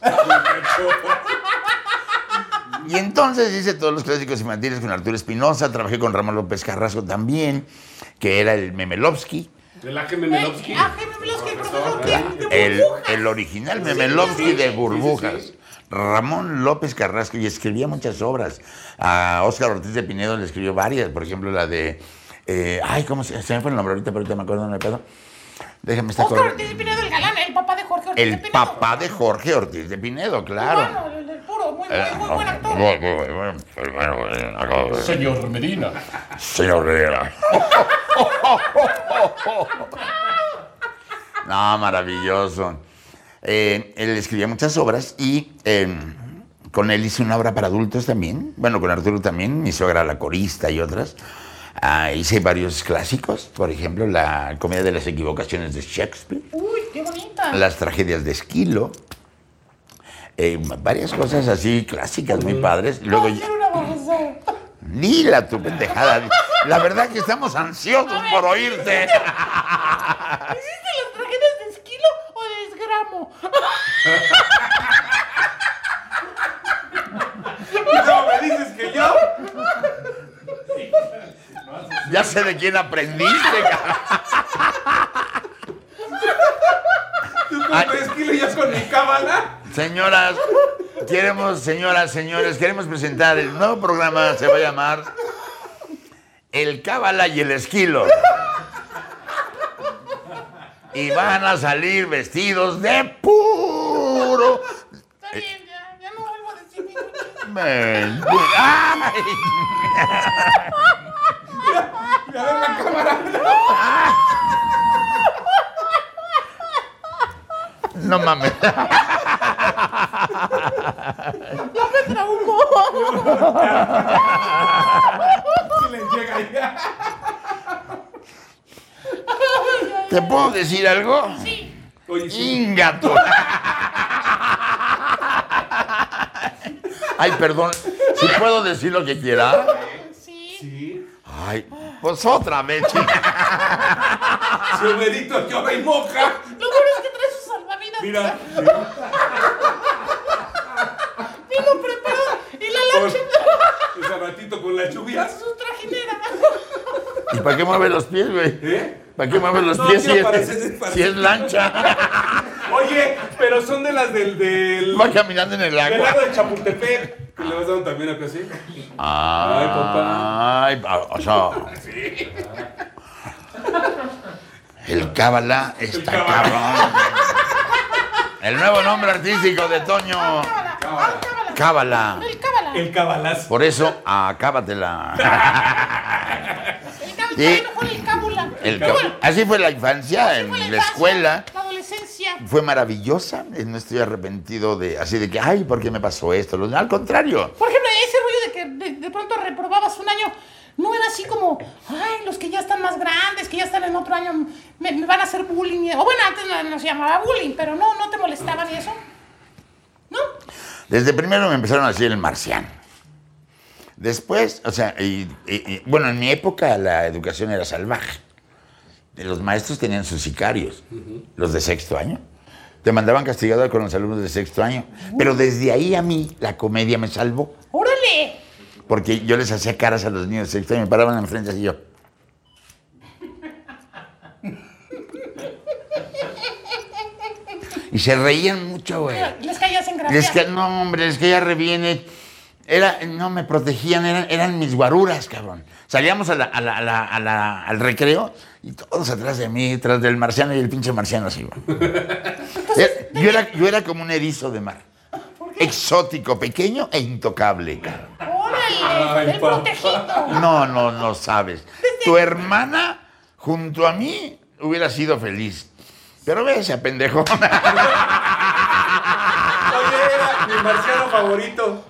Y entonces hice todos los clásicos infantiles con Arturo Espinosa, trabajé con Ramón López Carrasco también, que era el Memelovsky, El Aje Memelovsky. El profesor de, de el, original Memelovsky de burbujas. Ramón López Carrasco y escribía muchas obras. A Óscar Ortiz de Pinedo le escribió varias, por ejemplo la de... eh, ay, ¿cómo se, se me fue el nombre ahorita, pero ahorita me acuerdo, no me pedo. Déjame estar Oscar Ortiz de Pinedo, el galán, el papá de Jorge Ortiz de El Pinedo. papá de Jorge Ortiz de Pinedo, claro. Bueno, el, el puro, muy, Eh, muy, muy buen actor. muy, muy, muy, muy, muy Señor Medina. Señor Rivera. No, maravilloso. Eh, él escribía muchas obras y eh, con él hice una obra para adultos también. Bueno, con Arturo también, mi suegra la corista y otras. Ah, hice varios clásicos, por ejemplo, la comedia de las equivocaciones de Shakespeare, Uy, qué bonita. las tragedias de Esquilo, eh, varias cosas así clásicas muy padres. Luego, Ay, tu pendejada. La verdad que estamos ansiosos por oírte. ¿Hiciste las tragedias de esquilo o de esgramo? No, me dices que yo. Ya sé de quién aprendiste, cabrón. Tú con tu esquilo y yo con mi cábala. Señoras, queremos, señoras, señores, queremos presentar el nuevo programa, se va a llamar El Cábala y el Esquilo. Y van a salir vestidos de puro. Está bien, ya, ya no vuelvo a decir mi chiste. Men- ¡Ay! A ver la cámara. No mames. Si les llega ya. ¿Te puedo decir algo? Sí. Oye, sí. Ingato. Ay, perdón. Si puedo decir lo que quiera. Sí. Sí. Ay, pues otra vez, chica. Si Homerito llora y moja. Lo bueno es que trae sus salvavidas. Mira. Bien lo preparó. Y la lancha. Ese ratito con la lluvia. Su trajinera. ¿Y para qué mueve los pies, güey? ¿Eh? ¿Para qué mueve los No, pies tío, si, parece- es, parece- si es lancha? Oye, pero son de las del. del Va caminando en el del agua. lago de Chapultepec. Que le vas dando también acá así. Ay, pa- o sea. El cábala está cábala. cabrón. El nuevo nombre artístico de Toño. Cábala. El cábala. El cabalazo. Por eso, acábatela. El cábala. Sí. Mejor el. El Así fue la infancia en la infancia, escuela. La adolescencia. Fue maravillosa. No estoy arrepentido de así de que, ay, ¿por qué me pasó esto? Al contrario. Por ejemplo, ese rollo de que de, de pronto reprobabas un año, no era así como, ay, los que ya están más grandes, que ya están en otro año, me, me van a hacer bullying. O bueno, antes no, no se llamaba bullying, pero no, no te molestaban y eso. ¿No? Desde primero me empezaron a decir el marciano. Después, o sea, y- y- y, bueno, en mi época la educación era salvaje. Los maestros tenían sus sicarios, los de sexto año. Te mandaban castigado con los alumnos de sexto año. Pero desde ahí a mí la comedia me salvó. ¡Órale! Porque yo les hacía caras a los niños de sexto año, me paraban enfrente así yo. Y se reían mucho, güey. Les caías en gracia. No, hombre, es que ya reviene. Era, no me protegían, eran, eran mis guaruras, cabrón. Salíamos a la- a la- a la- a la- al recreo y todos atrás de mí, tras del marciano y el pinche marciano así, güey. Eh, yo, era, yo era como un erizo de mar. Exótico, pequeño e intocable, cabrón. El protegido. No, no, no sabes. Tu hermana junto a mí hubiera sido feliz. Pero ve ese pendejo. Oye, era mi marciano favorito.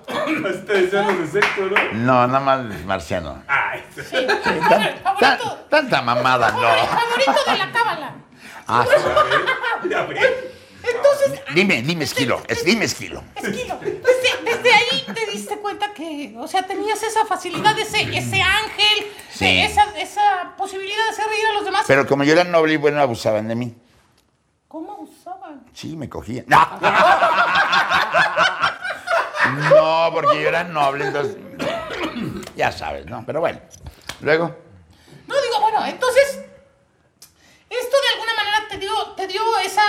Este decían los de sexto, ¿no? No, nada más marciano. Ay, Sí. Ver, Tan- favorito. tanta mamada, no. Favorito de la cábala. Ah, sí. Ya. Entonces, Dime, dime, esquilo. es- Dime, esquilo. Esquilo, desde, desde ahí te diste cuenta que, o sea, tenías esa facilidad, ese, ese ángel, Sí. esa, esa posibilidad de hacer reír a los demás. Pero como yo era noble y bueno, abusaban de mí. ¿Cómo abusaban? Sí, me cogían. No. No, porque yo era noble, entonces. Ya sabes, ¿no? Pero bueno. Luego. No, digo, bueno, entonces, esto de alguna manera te dio, te dio esa,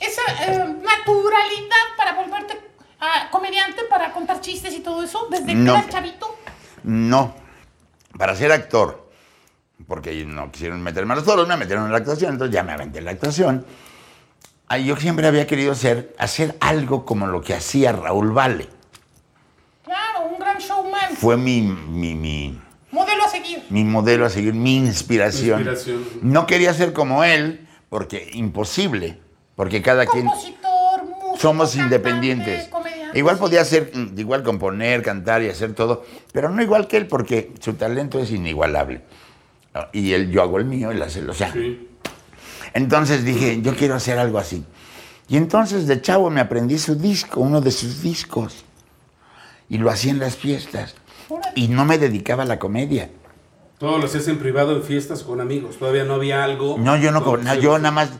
esa eh, naturalidad para volverte ah, comediante, para contar chistes y todo eso, desde que No. eras chavito. No. Para ser actor. Porque no quisieron meterme a los toros, me metieron en la actuación, entonces ya me aventé en la actuación. Yo siempre había querido hacer, hacer algo como lo que hacía Raúl Vale. Claro, un gran showman, Fue mi, mi, mi, modelo a seguir. mi modelo a seguir, mi inspiración. Inspiración. No quería ser como él, porque imposible, porque cada quien Compositor, músico, somos cantante, independientes. Comediante, Igual podía ser, mm, igual componer, cantar y hacer todo, pero no igual que él, porque su talento es inigualable. Ah, Y él, yo hago el mío, él hace el, o sea. Sí. Entonces dije, yo quiero hacer algo así. Y entonces de chavo me aprendí su disco, uno de sus discos. Y lo hacía en las fiestas. Y no me dedicaba a la comedia. Todo lo hacías en privado, en fiestas con amigos. Todavía no había algo. No, yo no, yo nada más.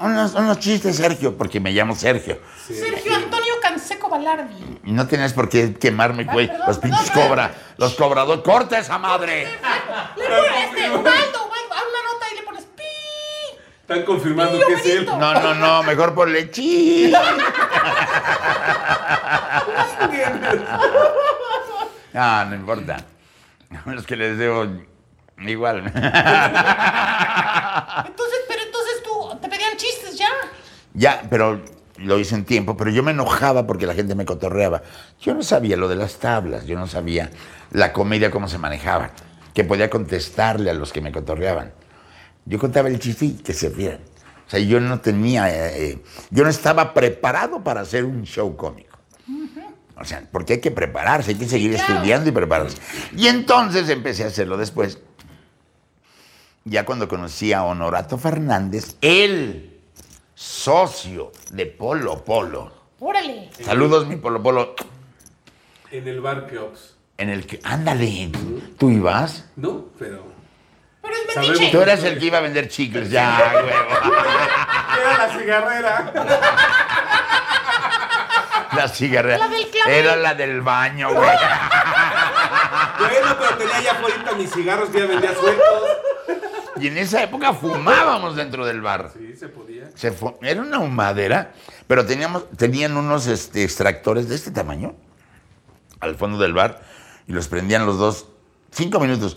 Unos, unos chistes, Sergio, porque me llamo Sergio. Sergio Antonio Canseco Balardi. Y no tenías por qué quemarme, güey. perdón, Los pinches perdón, cobra, los cobradores. ¡Corta esa madre! Le pones este, Ubaldo, Ubaldo, haz una nota y le pones pi. Están confirmando que es él. No, no, no, mejor por lechi. No, no importa. Los que les debo igual. Entonces, pero entonces tú, te pedían chistes ya. Ya, pero lo hice en tiempo, pero yo me enojaba porque la gente me cotorreaba. Yo no sabía lo de las tablas, yo no sabía la comedia cómo se manejaba, que podía contestarle a los que me cotorreaban. Yo contaba el y que se rieran. O sea, yo no tenía, eh, eh, yo no estaba preparado para hacer un show cómico. O sea, porque hay que prepararse, hay que seguir claro. estudiando y prepararse. Y entonces empecé a hacerlo después. Ya cuando conocí a Honorato Fernández, él, socio de Polo Polo. Órale. Saludos, mi Polo Polo. En el bar Keops. En el que, ándale, ¿tú ibas? No, pero. Pero es Sabemos. metiche. Tú eras el que iba a vender chicles, ya, huevo. Era la cigarrera. La cigarrera. La del clavel. Era la del baño, güey. Bueno, pero tenía ya afuera mis cigarros que ya vendía sueltos. Y en esa época fumábamos dentro del bar. Sí, se podía. Se era una humadera, pero teníamos, tenían unos este, extractores de este tamaño al fondo del bar y los prendían los dos, cinco minutos.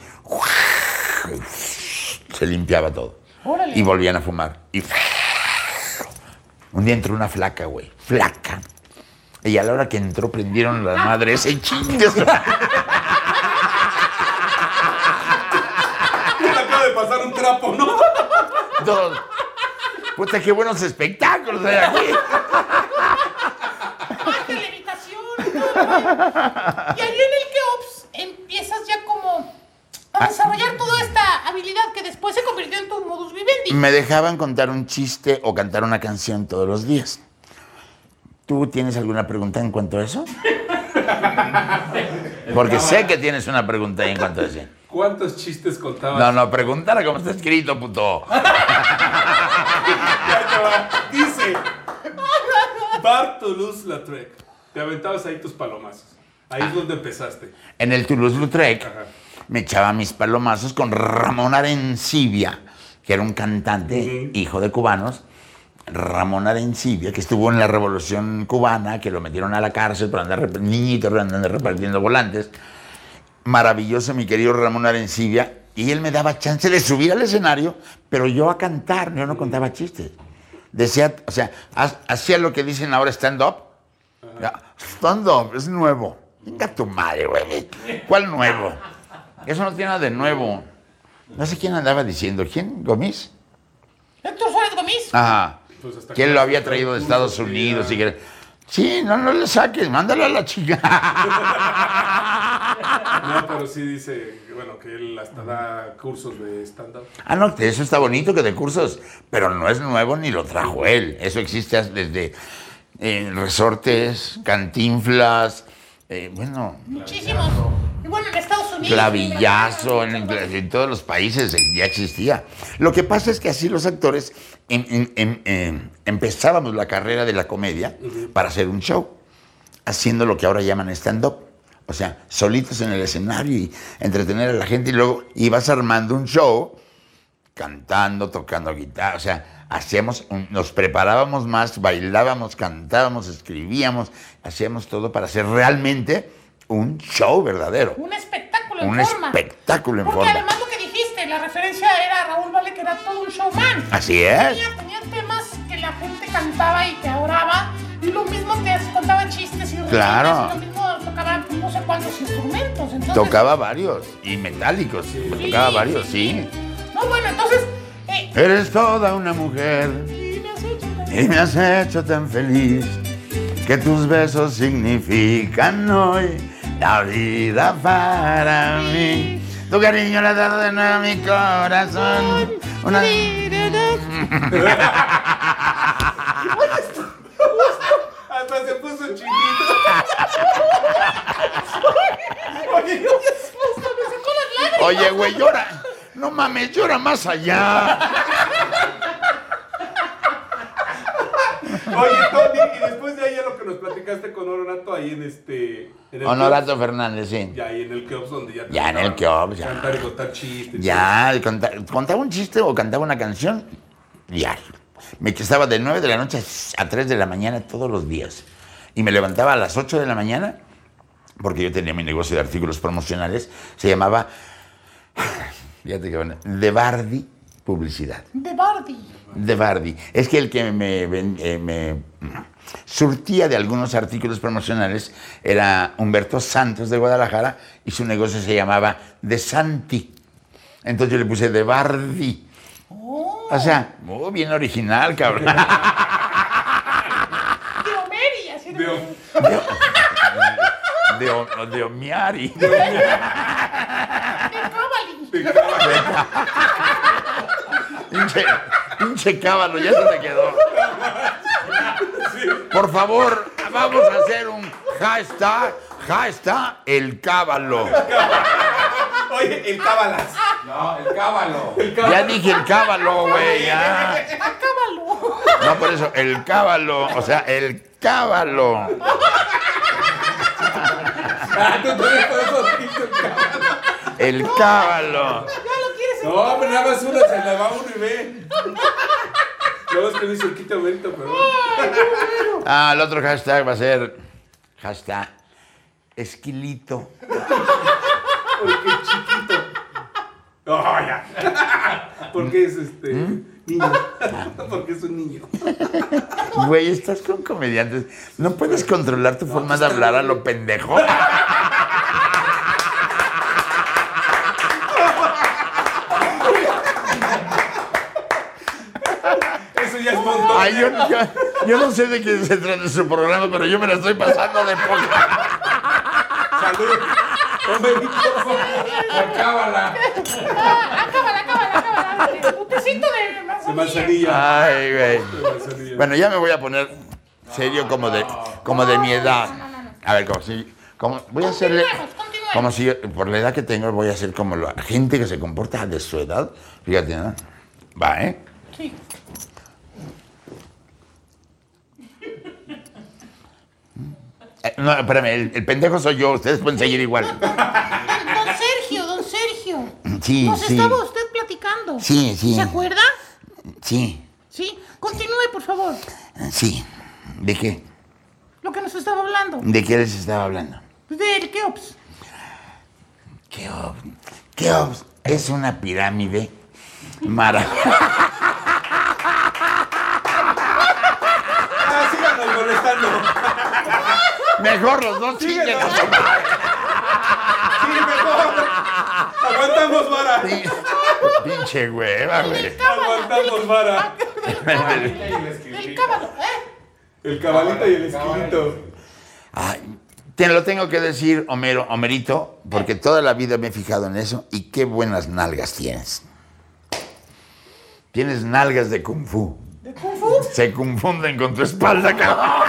Se limpiaba todo. Órale. Y volvían a fumar. Y un día entró una flaca, güey. Flaca. Y a la hora que entró prendieron la madre ese chingue. Me acaba ¿no? Todos. Puta, qué buenos espectáculos hay aquí. Arte, levitación y ahí en el Keops empiezas ya como a desarrollar toda esta habilidad que después se convirtió en tu modus vivendi. Me dejaban contar un chiste o cantar una canción todos los días. ¿Tú tienes alguna pregunta en cuanto a eso? Porque sé que tienes una pregunta ahí en cuanto a eso. ¿Cuántos chistes contabas? No, no, pregúntale cómo está escrito, puto. Dice Bar Toulouse-Lautrec. Te aventabas ahí tus palomazos. Ahí es donde empezaste. En el Toulouse-Lautrec me echaba mis palomazos con Ramón Arencibia, que era un cantante, Ujú. hijo de cubanos. Ramón Arencibia, que estuvo en la Revolución Cubana, que lo metieron a la cárcel por andar, rep- niñito andando repartiendo volantes. Maravilloso, mi querido Ramón Arencibia. Y él me daba chance de subir al escenario, pero yo a cantar, yo no contaba chistes. Decía, o sea, ha- hacía lo que dicen ahora stand-up. Stand-up, es nuevo. Venga tu madre, güey. ¿Cuál nuevo? Eso no tiene nada de nuevo. No sé quién andaba diciendo. ¿Quién? ¿Gomis? Héctor Suárez Gomis. Ajá. Pues que lo había traído de Estados Unidos ya. y que... Sí, no, no le saques, mándalo a la chica. No, pero sí dice, bueno, que él hasta da cursos de stand-up. Ah, no, eso está bonito que de cursos, pero no es nuevo ni lo trajo él. Eso existe desde eh, resortes, cantinflas, eh, bueno, Muchísimos. Y bueno, en Estados Unidos. clavillazo, en, en todos los países ya existía. Lo que pasa es que así los actores em- em- em- em, empezábamos la carrera de la comedia para hacer un show, haciendo lo que ahora llaman stand-up. O sea, solitos en el escenario y entretener a la gente y luego ibas armando un show cantando, tocando guitarra, o sea, hacíamos, un- nos preparábamos más, bailábamos, cantábamos, escribíamos, hacíamos todo para hacer realmente un show verdadero. Un espectáculo en Un forma. espectáculo en Porque forma. además lo que dijiste, la referencia era Raúl Vale, que era todo un showman. Así es. Tenía, tenía temas que la gente cantaba y te adoraba. Y lo mismo que contaba chistes y Claro. Y lo mismo tocaba no sé cuántos instrumentos. Entonces, Tocaba varios y metálicos, sí, tocaba varios, sí. No, bueno, entonces. eh, Eres toda una mujer y me has hecho tan- y me has hecho tan feliz que tus besos significan hoy la vida para mí. Tu cariño le ha dado de nuevo a mi corazón. Una... Hasta se puso chiquito. Oye, Oye, güey, llora. No mames, llora más allá. oye, Tony, y después de ahí a lo que nos platicaste con Honorato ahí en este. En el Honorato Fernández, sí. Ya ahí en el Keops donde ya te Ya en el Keops, ya. Cantar y contar chistes. Ya, y contaba un chiste o cantaba una canción diario. Me estaba de 9 de la noche a 3 de la mañana todos los días. Y me levantaba a las 8 de la mañana, porque yo tenía mi negocio de artículos promocionales, se llamaba, fíjate qué bueno, De Bardi Publicidad. De Bardi. De Bardi. Es que el que me, eh, me surtía de algunos artículos promocionales era Humberto Santos de Guadalajara y su negocio se llamaba De Santi. Entonces yo le puse De Bardi. O sea, muy bien original, cabrón. De Homeri, así de. De, O- de Omiari. De. Pinche, pinche cábalo, ya se te quedó. Por favor, vamos a hacer un hashtag, hashtag el cábalo. Oye, el Cábalas. No, el cábalo. Ya dije el cábalo, güey, ya. Acábalo. No, por eso, el cábalo, o sea, el cábalo. Ah, tú también por eso dijiste el Cábalas. El cábalo. Ya lo quieres. No, hombre, nada más una se la va uno y ve. Luego es que dice el quita aumento, pero. Ah, el otro hashtag va a ser hashtag esquilito. Uy, qué chiquito. Oh, ya. Porque es este. Niño. Porque es un niño. Güey, estás con comediantes. ¿No puedes controlar tu forma de hablar a lo pendejo? Eso ya es montón. Ay, yo, yo- yo no sé de qué se trata su programa, pero yo me la estoy pasando de poca. Salud. Hombre, Por cábala. Ah, Acábala, acábala, acábala. Un tecito de de manzanilla. manzanilla. Ay, güey. De manzanilla. Bueno, ya me voy a poner serio como de, como de mi edad. A ver, como si, como, voy a hacerle, como si, yo- por la edad que tengo, voy a hacer como la gente que se comporta de su edad. Fíjate, ¿no? Va, ¿eh? Sí. Eh, No, espérame, el, el pendejo soy yo, ustedes pueden seguir igual. Don, don Sergio, don Sergio. Sí, Nos sí. estaba usted platicando. Sí, sí. ¿Se acuerda? Sí, Sí. Continúe, por favor. sí. ¿De qué? Lo que nos estaba hablando. ¿De qué les estaba hablando? Del Keops. Keops. Keops es una pirámide maravillosa. Ah, síganos molestando. Mejor los dos madre. Sí, mejor. Aguantamos vara. Pin- Pinche hueva, güey. Aguantamos vara. Del cábalo, ¿eh? El cabalito y el esquilito. Ay, Te lo tengo que decir, Homero, Homerito, porque toda la vida me he fijado en eso y qué buenas nalgas tienes. Tienes nalgas de kung fu. ¿De Kung Fu? Se confunden con tu espalda, cabrón.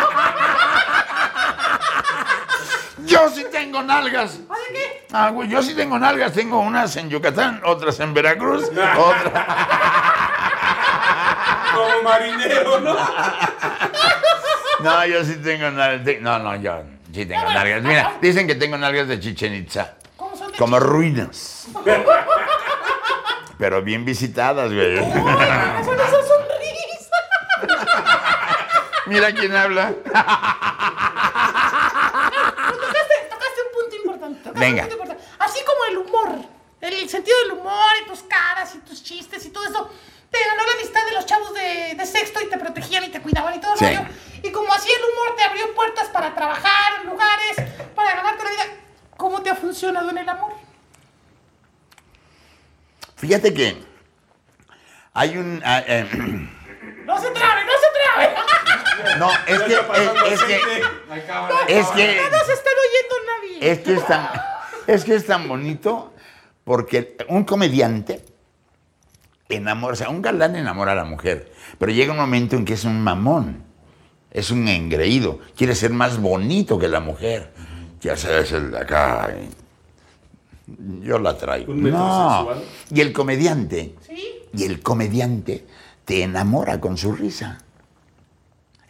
Yo sí tengo nalgas. ¿Ah, de qué? Ah, güey, yo sí tengo nalgas. Tengo unas en Yucatán, otras en Veracruz, otras... Como marinero, ¿no? No, yo sí tengo nalgas. No, no, yo sí tengo nalgas. Mira, dicen que tengo nalgas de Chichen Itza. ¿Cómo son de Como ruinas. Pero bien visitadas, güey. Mira quién habla. Venga. Así como el humor, el sentido del humor y tus caras y tus chistes y todo eso, te ganó la amistad de los chavos de, de sexto y te protegían y te cuidaban y todo el Sí. rollo. Y como así el humor te abrió puertas para trabajar en lugares, para ganarte la vida, ¿cómo te ha funcionado en el amor? Fíjate que hay un... ah, eh, No se trabe, no se trabe. no, es que... Es, es que... Es que... No nos están oyendo nadie. Es que es tan, es que es tan bonito porque un comediante enamora, o sea, un galán enamora a la mujer, pero llega un momento en que es un mamón, es un engreído, quiere ser más bonito que la mujer. Ya sabes, el de acá. eh, Yo la traigo. Un No. Y el comediante, ¿Sí? y el comediante te enamora con su risa.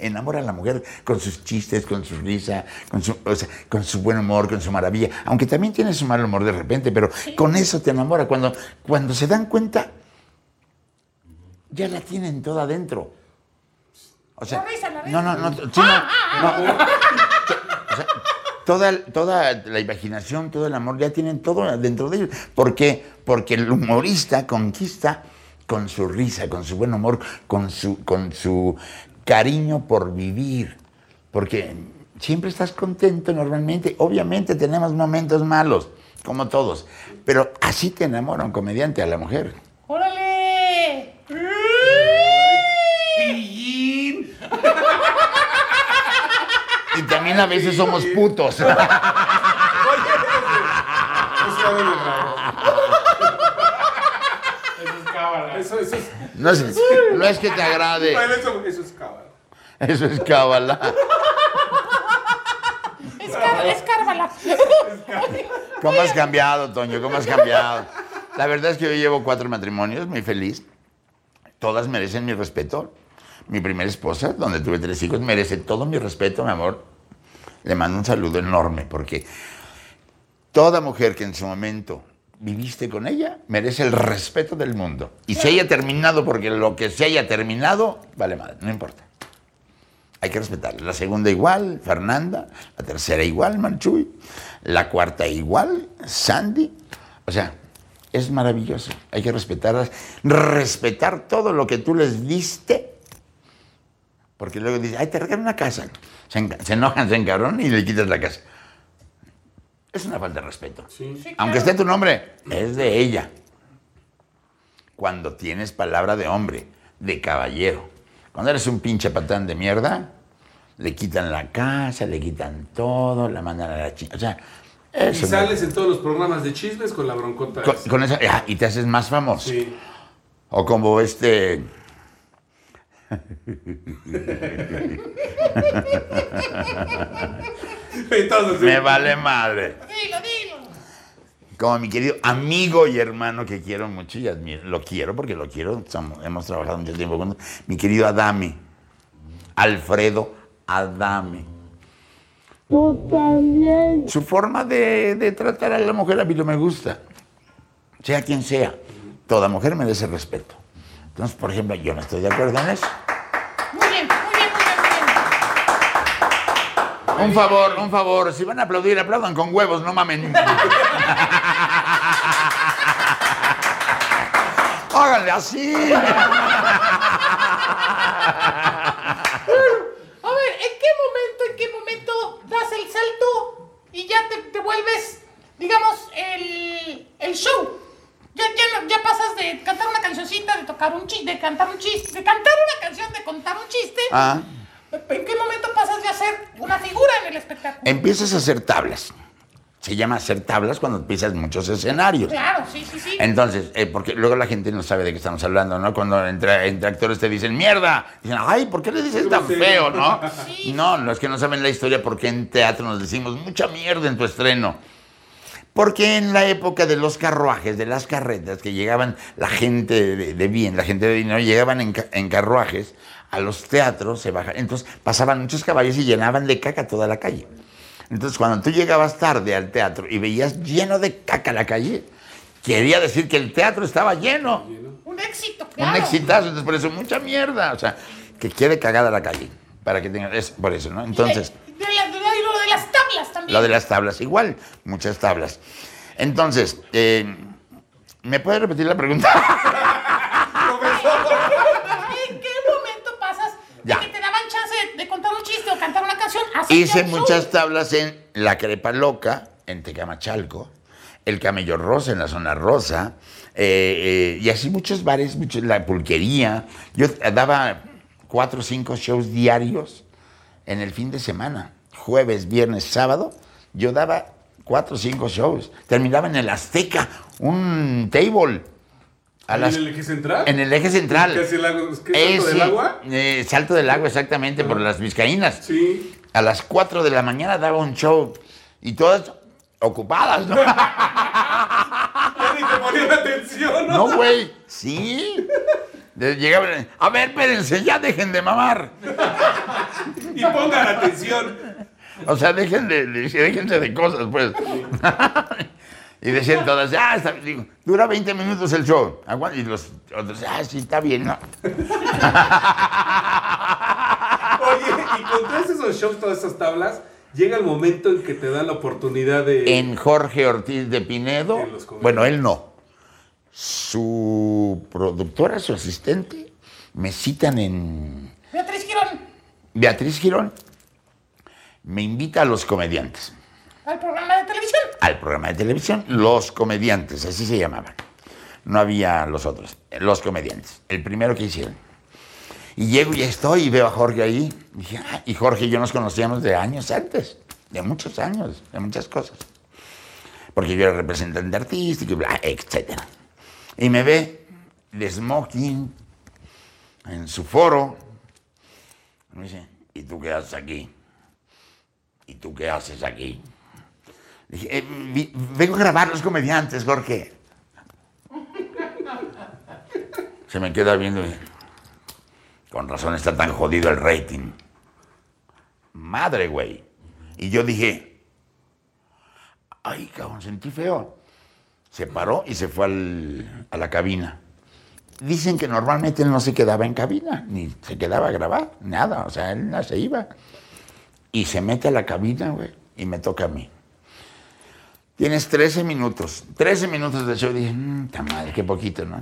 Enamora a la mujer con sus chistes, con su risa, con su, o sea, con su buen humor, con su maravilla. Aunque también tiene su mal humor de repente, pero con eso te enamora. Cuando, cuando se dan cuenta, ya la tienen toda adentro. O sea, La risa, la no, no, no, risa. no, no. O sea, toda, toda la imaginación, todo el amor, ya tienen todo dentro de ellos. ¿Por qué? Porque el humorista conquista con su risa, con su buen humor, con su, con su cariño por vivir. Porque siempre estás contento normalmente. Obviamente tenemos momentos malos, como todos. Pero así te enamora un comediante a la mujer. ¡Órale! Y también a veces somos putos. Eso ya no me grabó. Eso es cábala. Eso, eso es. No es, no es que te agrade. Bueno, eso, eso es cábala. Eso es cábala. Escar- Escárvala. ¿Cómo has cambiado, Toño? ¿Cómo has cambiado? La verdad es que yo llevo cuatro matrimonios, muy feliz. Todas merecen mi respeto. Mi primera esposa, donde tuve tres hijos, merece todo mi respeto, mi amor. Le mando un saludo enorme porque toda mujer que en su momento viviste con ella merece el respeto del mundo. Y se haya terminado, porque lo que se haya terminado, vale madre, no importa. Hay que respetarla. La segunda igual, Fernanda. La tercera igual, Manchuy. La cuarta igual, Sandy. O sea, es maravilloso. Hay que respetarlas. Respetar todo lo que tú les diste. Porque luego dices, ay, te regalo una casa. Se, enojan, se encabronan y le quitas la casa. Es una falta de respeto. Sí. Aunque esté tu nombre, es de ella. Cuando tienes palabra de hombre, de caballero. Cuando eres un pinche patán de mierda, le quitan la casa, le quitan todo, la mandan a la chica. O sea, Y eso. no- sales en todos los programas de chismes con la broncota. con, esa. con esa, ah, y te haces más famoso. Sí. O como este. Entonces, Me vale madre. Dilo, dilo. Como mi querido amigo y hermano que quiero mucho y admiro. Lo quiero porque lo quiero. somos- hemos trabajado mucho tiempo juntos. Mi querido Adame. Alfredo Adame. Su forma de, de tratar a la mujer a mí no me gusta. Sea quien sea. Toda mujer merece respeto. Entonces, por ejemplo, yo no estoy de acuerdo en eso. Muy bien, muy bien, muy bien, muy bien. Un favor, un favor. Si van a aplaudir, aplaudan con huevos, no mamen. Háganle así. A ver, ¿en qué momento, en qué momento das el salto y ya te, te vuelves, digamos, el, el show? Ya, ya, no- ya pasas de cantar una cancioncita, de tocar un chiste, de cantar un chiste, de cantar una canción, de contar un chiste, Ah, ¿En qué momento pasas de hacer una figura en el espectáculo? Empiezas a hacer tablas. Se llama hacer tablas cuando pisas muchos escenarios. Claro, sí, sí, sí. Entonces, eh, porque luego la gente no sabe de qué estamos hablando, ¿no? Cuando entre, entre actores te dicen mierda, dicen, ay, ¿por qué le dices tan feo, no? Sí. No, no es que no saben la historia porque en teatro nos decimos mucha mierda en tu estreno. Porque en la época de los carruajes, de las carretas, que llegaban la gente de, de bien, la gente de dinero, llegaban en carruajes a los teatros, se bajaban, entonces pasaban muchos caballos y llenaban de caca toda la calle. Entonces, cuando tú llegabas tarde al teatro y veías lleno de caca la calle, quería decir que el teatro estaba lleno. Un éxito, Un claro. exitazo, entonces por eso mucha mierda. O sea, que quede cagada la calle. Para que tengan. Es por eso, ¿no? Entonces, Y de, de la- lo de las tablas también. lo de las tablas, igual, muchas tablas. Entonces, eh, ¿me puede repetir la pregunta? ¿En qué momento pasas Ya. de que te daban chance de, de contar un chiste o Hice muchas tablas en La Crepa Loca, en Tecamachalco, El Camello Rosa, en la zona rosa, eh, eh, y así muchos bares, muchos, la pulquería. Yo daba cuatro o cinco shows diarios en el fin de semana, jueves, viernes, sábado. Yo daba cuatro o cinco shows. Terminaba en el Azteca, un table. A ¿En el eje central? en el eje central. ¿Qué, hacia el agua? ¿Qué, salto Eh, del agua? eh, salto del agua, exactamente, por las vizcaínas. Sí. A las 4 de la mañana daba un show y todas ocupadas, ¿no? Ya ni te ponían atención, ¿no? No, güey. Sí. Llegaban, a ver, espérense, ya dejen de mamar. Y pongan atención. O sea, dejen de, de- déjense de cosas, pues. y decían todas, ah, está, digo, dura 20 minutos el show. Aguanta. Y los otros, ah, sí, está bien, ¿no? Oye, y con todos esos shows, todas esas tablas, llega el momento en que te dan la oportunidad de. En Jorge Ortiz de Pinedo, bueno, él no. Su productora, su asistente, me citan en Beatriz Girón, Beatriz Girón, me invita a los comediantes, al programa de televisión. al programa de televisión, los comediantes, así se llamaban. No había los otros, los comediantes, el primero que hicieron. Y llego y estoy y veo a Jorge ahí. Y, "Ah", y Jorge y yo nos conocíamos de años antes, de muchos años, de muchas cosas. Porque yo era representante artístico y bla, etcétera. Y me ve de smoking en su foro. Me dice, ¿y tú qué haces aquí? ¿Y tú qué haces aquí? Dije, "Eh, vengo a grabar los comediantes, Jorge. Se me queda viendo y, con razón está tan jodido el rating. Madre, güey. Y yo dije, ay, cabrón, sentí feo. Se paró y se fue a la cabina. Dicen que normalmente él no se quedaba en cabina, ni se quedaba a grabar, nada. O sea, él no se iba. Y se mete a la cabina, güey, y me toca a mí. Tienes 13 minutos, 13 minutos de show. Y dije, mmm, ta madre, qué poquito, ¿no?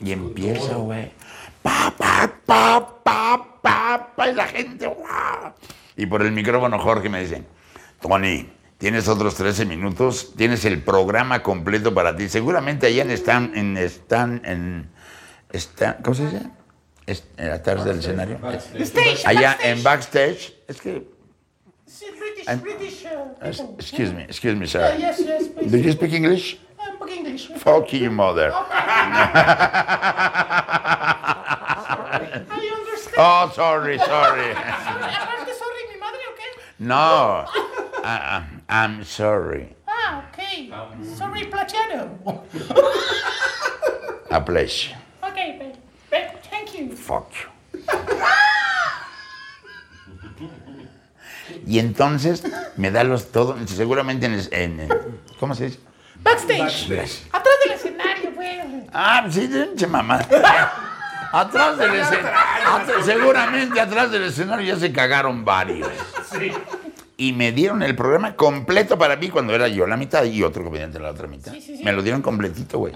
Y empieza, güey. Pa, pa, pa, pa, pa, pa, y la gente, ¡guau! Y por el micrófono Jorge me dice, Tony, tienes otros 13 minutos, tienes el programa completo para ti. Seguramente allá en están, en, están, en, están, ¿cómo se dice? Es- en atrás del escenario. Stage, Allá backstage. en backstage, es que, I'm- British. uh, es- excuse me, excuse me, Yeah, sir. yes, yes, please. Do you speak English? Un poco English. Fuck you, mother. I understand. Oh, sorry, sorry. Aparte, sorry, mi madre o qué? No, I, I'm sorry. Ah, ok. Sorry, plateado. A pleasure. Y entonces me da los todo, seguramente en, el- en- en- ¿cómo se dice? Backstage. Backstage. Atrás del escenario, güey. Ah, sí, pinche mamá. Atrás del escenario, seguramente atrás del escenario ya se cagaron varios. Y me dieron el programa completo para mí cuando era yo la mitad y otro comediante la otra mitad. Sí, sí, sí. Me lo dieron completito, güey.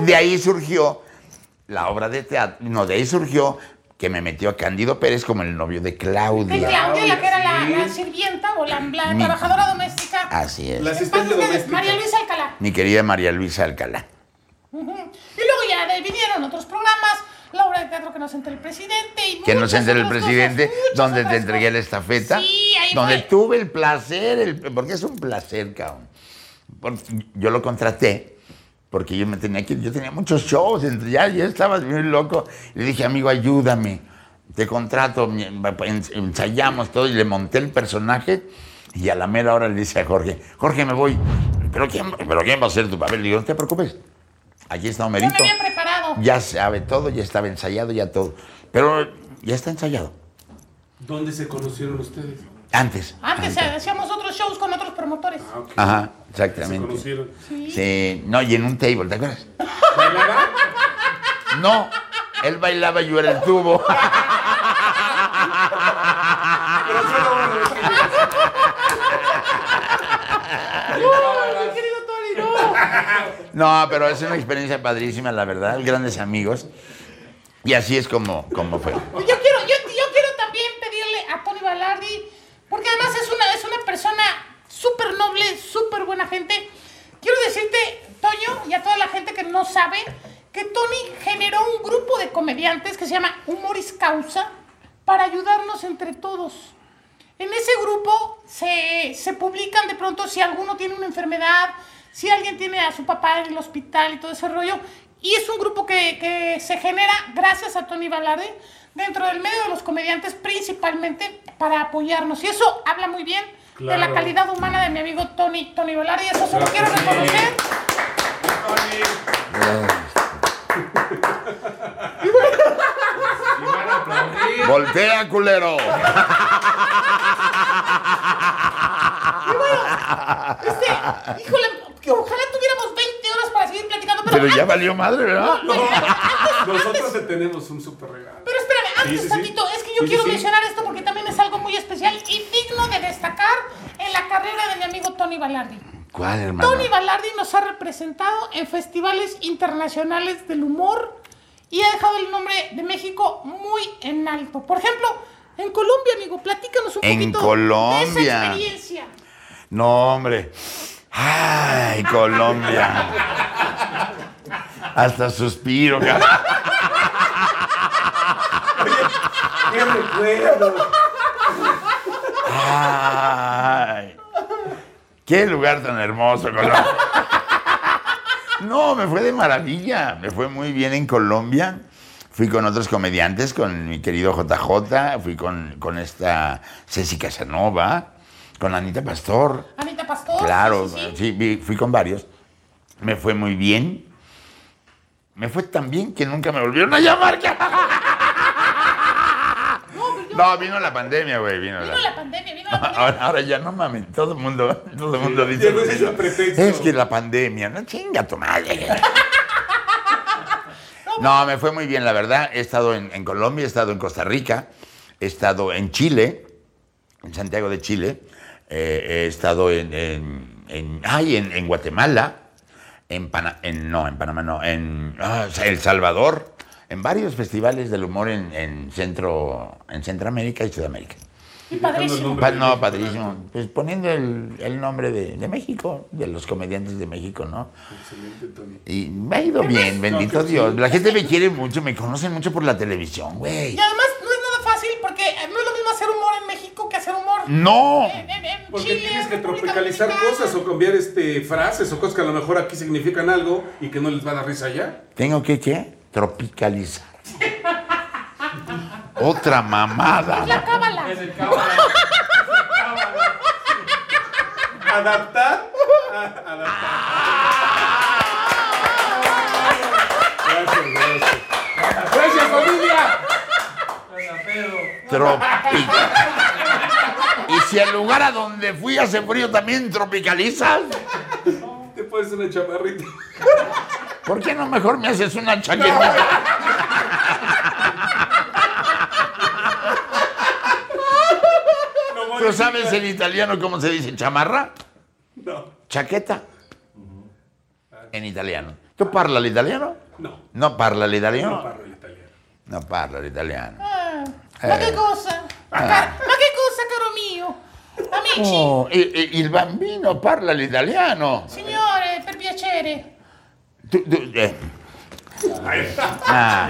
De ahí surgió la obra de teatro. No, de ahí surgió que me metió a Cándido Pérez como el novio de De Claudia. Claudia, la que la, sirvienta o la, la Mi- trabajadora doméstica. Así es. La En asistente doméstica. María Luisa Alcalá. Mi querida María Luisa Alcalá. Ujú. Y luego ya de- vinieron otros programas, la obra de teatro que nos enteró el presidente. Y que nos muchas enteró el otras presidente, cosas, muchas donde te otras entregué la cosas. estafeta, Sí, ahí donde fue. tuve el placer, el- porque es un placer, cabrón. Porque yo lo contraté porque yo me tenía que, yo tenía muchos shows, entre ya, ya estaba muy loco. Le dije, amigo, ayúdame, te contrato, ensayamos todo y le monté el personaje. Y a la mera hora le dice a Jorge, Jorge, me voy. ¿Pero quién, pero quién va a ser tu papel? Le digo, no te preocupes, aquí está Yo me Homerito. había preparado. Ya sabe todo, ya estaba ensayado, ya todo. Pero ya está ensayado. ¿Dónde se conocieron ustedes? Antes. Antes hacíamos otros shows con otros promotores. Ah, ok. Ajá, Se exactamente. conocieron. Sí, no, y en un table, ¿te acuerdas? No, él bailaba, yo era el tubo. No. No, pero es una experiencia padrísima, la verdad, grandes amigos. Y así es como, como fue. Yo quiero, yo, yo quiero también pedirle a Tony Balardi, porque además es una, es una persona súper noble, súper buena gente. Quiero decirte, Toño, y a toda la gente que no sabe, que Tony generó un grupo de comediantes que se llama Humoris Causa para ayudarnos entre todos. En ese grupo se, se publican de pronto si alguno tiene una enfermedad, si alguien tiene a su papá en el hospital y todo ese rollo. Y es un grupo que, que se genera gracias a Tony Balardi dentro del medio de los comediantes principalmente para apoyarnos. Y eso habla muy bien de la Claro. calidad humana de mi amigo Tony, Tony Balardi. Eso se lo Claro quiero que sí. reconocer. Y van a aplaudir. Voltea, culero. Este, híjole, que ojalá tuviéramos 20 horas para seguir platicando. Pero, Pero ya antes- valió madre, ¿verdad? Nosotros te tenemos un super regalo. Pero espérame, antes Sí, sí, sí. tantito, es que yo Sí, quiero sí. mencionar esto porque también es algo muy especial y digno de destacar en la carrera de mi amigo Tony Balardi. ¿Cuál, hermano? Tony Balardi nos ha representado en festivales internacionales del humor y ha dejado el nombre de México muy en alto. Por ejemplo, en Colombia, amigo, platícanos un En poquito de Colombia. esa experiencia. No, hombre. Ay, Colombia. Hasta suspiro, cabrón. ¡Qué recuerdo! Ay, qué lugar tan hermoso, Colombia. No, me fue de maravilla, me fue muy bien en Colombia. Fui con otros comediantes, con mi querido JJ, fui con, con esta Ceci Casanova, con Anita Pastor. Anita Pastor. Claro, sí, sí, fui con varios. Me fue muy bien. Me fue tan bien que nunca me volvieron a llamar. No, vino la pandemia, güey, vino, Vino la... la pandemia, vino la pandemia. Ahora, ahora ya no mames, todo el mundo, todo el mundo dice. no lo es pretexto. Que la pandemia, no chinga tu madre. No, me fue muy bien, la verdad. He estado en, en Colombia, he estado en Costa Rica, he estado en Chile, en Santiago de Chile, eh, he estado en, en, en- ay, en, en Guatemala, en, Pana- en- no, en Panamá no, en ah, El Salvador, en varios festivales del humor en, en Centro, en Centroamérica y Sudamérica. Y padrísimo. Pa- no, padrísimo. Pues poniendo el, el nombre de, de México, de los comediantes de México, ¿no? Excelente, Tony. Y me ha ido bien, bendito sí. Dios. La gente me quiere mucho, me conocen mucho por la televisión, güey. Y además no es nada fácil porque no es lo mismo hacer humor en México que hacer humor No. en, en- en Porque Chile. tienes que tropicalizar cosas o cambiar este, frases o cosas que a lo mejor aquí significan algo y que no les va a dar risa allá. ¿Tengo que qué? Tropicalizar. Otra mamada. La cábala. Es el cábala. Adaptar. adaptar. Gracias, gracias. Gracias, familia. Tropical. Y si el lugar a donde fui hace frío también tropicalizas, Te pones una chamarrita. ¿Por qué no mejor me haces una chaqueta? No, ¿Tú sabes en italiano cómo se dice chamarra? No, Chaqueta. En italiano. ¿Tú parla l'italiano? no. No parla No l'italiano? parlo l'italiano. No parla l'italiano. Ah, ma Eh. che cosa? Ma, ca- ma che cosa, caro mio? Amici, Oh, e- e il bambino parla l'italiano. signore, per piacere. Tu- tu- eh, Ah.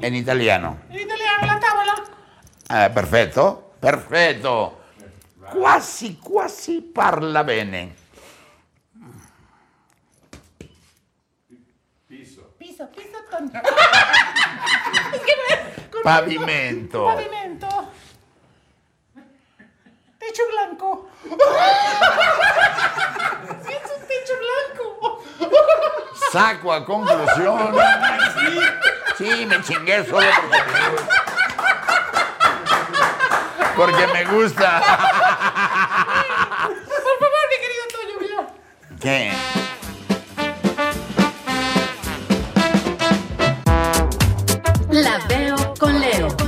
En italiano. In italiano la tavola. Ah, perfetto, perfetto. Quasi, quasi parla bene. Piso, piso con- Pavimento. Pavimento. Techo blanco. sí, es un techo blanco. Saco a conclusión. Sí, me chingué solo porque me gusta. Porque me gusta. Por favor, mi querido Toño, mira. ¿Qué? La veo con Leo.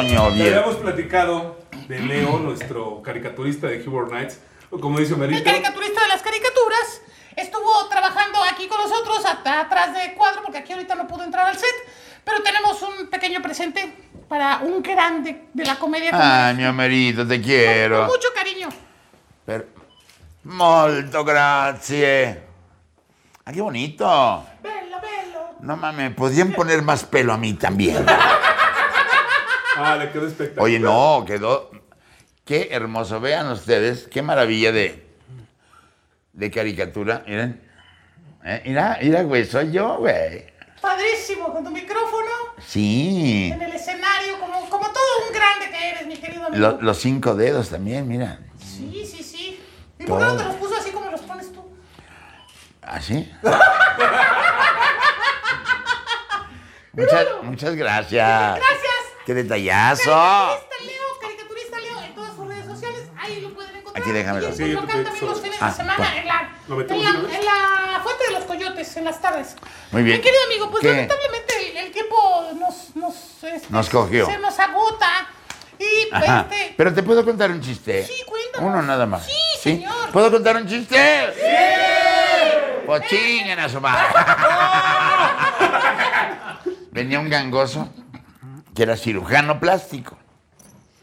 Toño Ya bien? habíamos platicado de Leo, nuestro caricaturista de Humor Nights. O Como dice El Merito, caricaturista de las caricaturas estuvo trabajando aquí con nosotros at- atrás de cuadro porque aquí ahorita no pudo entrar al set. Pero tenemos un pequeño presente para un grande de la comedia. con- Ay, mi amerito, te con quiero. mucho cariño. Per- Molto grazie. Ah, qué bonito. Bello, bello. No mames, podrían poner más pelo a mí también. Ah, le quedó espectacular. Oye, no, quedó. Qué hermoso. Vean ustedes, qué maravilla de, de caricatura. Miren. Eh, mira, mira, güey, soy yo, güey. Padrísimo, con tu micrófono Sí. en el escenario, como, como todo un grande que eres, mi querido amigo. Lo- los cinco dedos también, mira. Sí, sí, sí. ¿Y por qué no te los puso así como los pones tú? ¿Así? muchas, muchas gracias. Gracias. ¡Qué detallazo! Caricaturista Leo, caricaturista Leo, en todas sus redes sociales, ahí lo pueden encontrar. Aquí déjamelo. Y Sí, lo yo cantan te- también los fines Ah, de semana pues. en la, ¿Lo en, la, en la Fuente de los Coyotes, en las tardes. Muy bien. Mi querido amigo, pues ¿Qué? lamentablemente el, el tiempo nos, nos, este, Nos cogió. Se nos agota. Y Ajá. este, Pero te puedo contar un chiste. Sí, cuéntanos. Uno nada más. Sí, señor. ¿Puedo contar un chiste? ¡Sí! Pues chinguen a su madre. Venía un gangoso era cirujano plástico.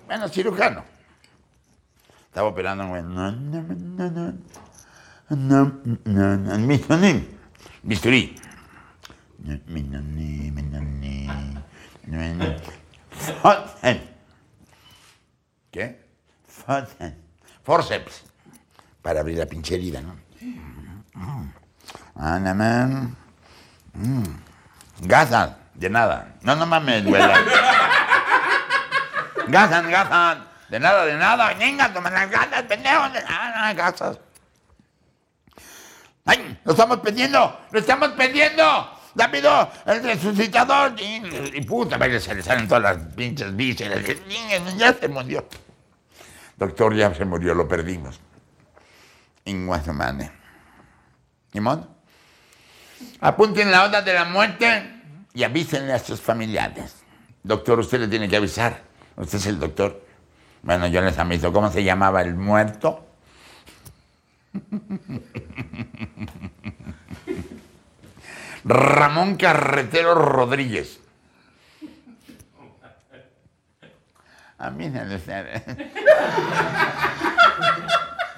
Bueno, cirujano. Estaba operando ni. Bisturí. Foten. ¿Qué? Forceps. Para abrir la pinche herida, ¿no? Ah, no, de nada. No, no mames, duela. Gazan, gazan. De nada, de nada. Venga, toma las gatas, pendejo. De nada, gazas. ¡Ay! ¡Lo estamos perdiendo! ¡Lo estamos perdiendo! ¡Rápido! ¡El resucitador! Y, puta, vaya, se le salen todas las pinches vísceras. Ya se murió. Doctor, ya se murió, lo perdimos. En Guatemala. ¿Ni modo? Apunten la hora de la muerte y avísenle a sus familiares. Doctor, usted le tiene que avisar. Usted es el doctor. Bueno, yo les aviso. ¿Cómo se llamaba el muerto? Ramón Carretero Rodríguez. A mí no le.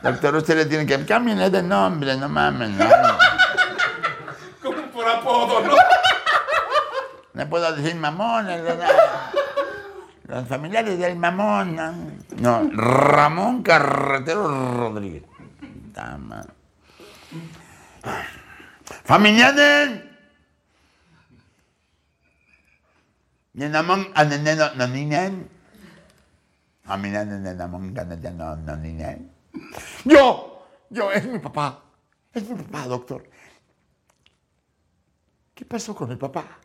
Doctor, usted le tiene que... Cámbiale de nombre, no mames, no. Como por apodo, ¿no? No puedo decir mamón. no, no, no. Los familiares del mamón. No, No, Ramón Carretero Rodríguez. Tama. Familiares. Nenamón aneneno noninen. Familiares nenamón aneneno noninen. Yo, yo, es mi papá. Es mi papá, doctor. ¿Qué pasó con el papá?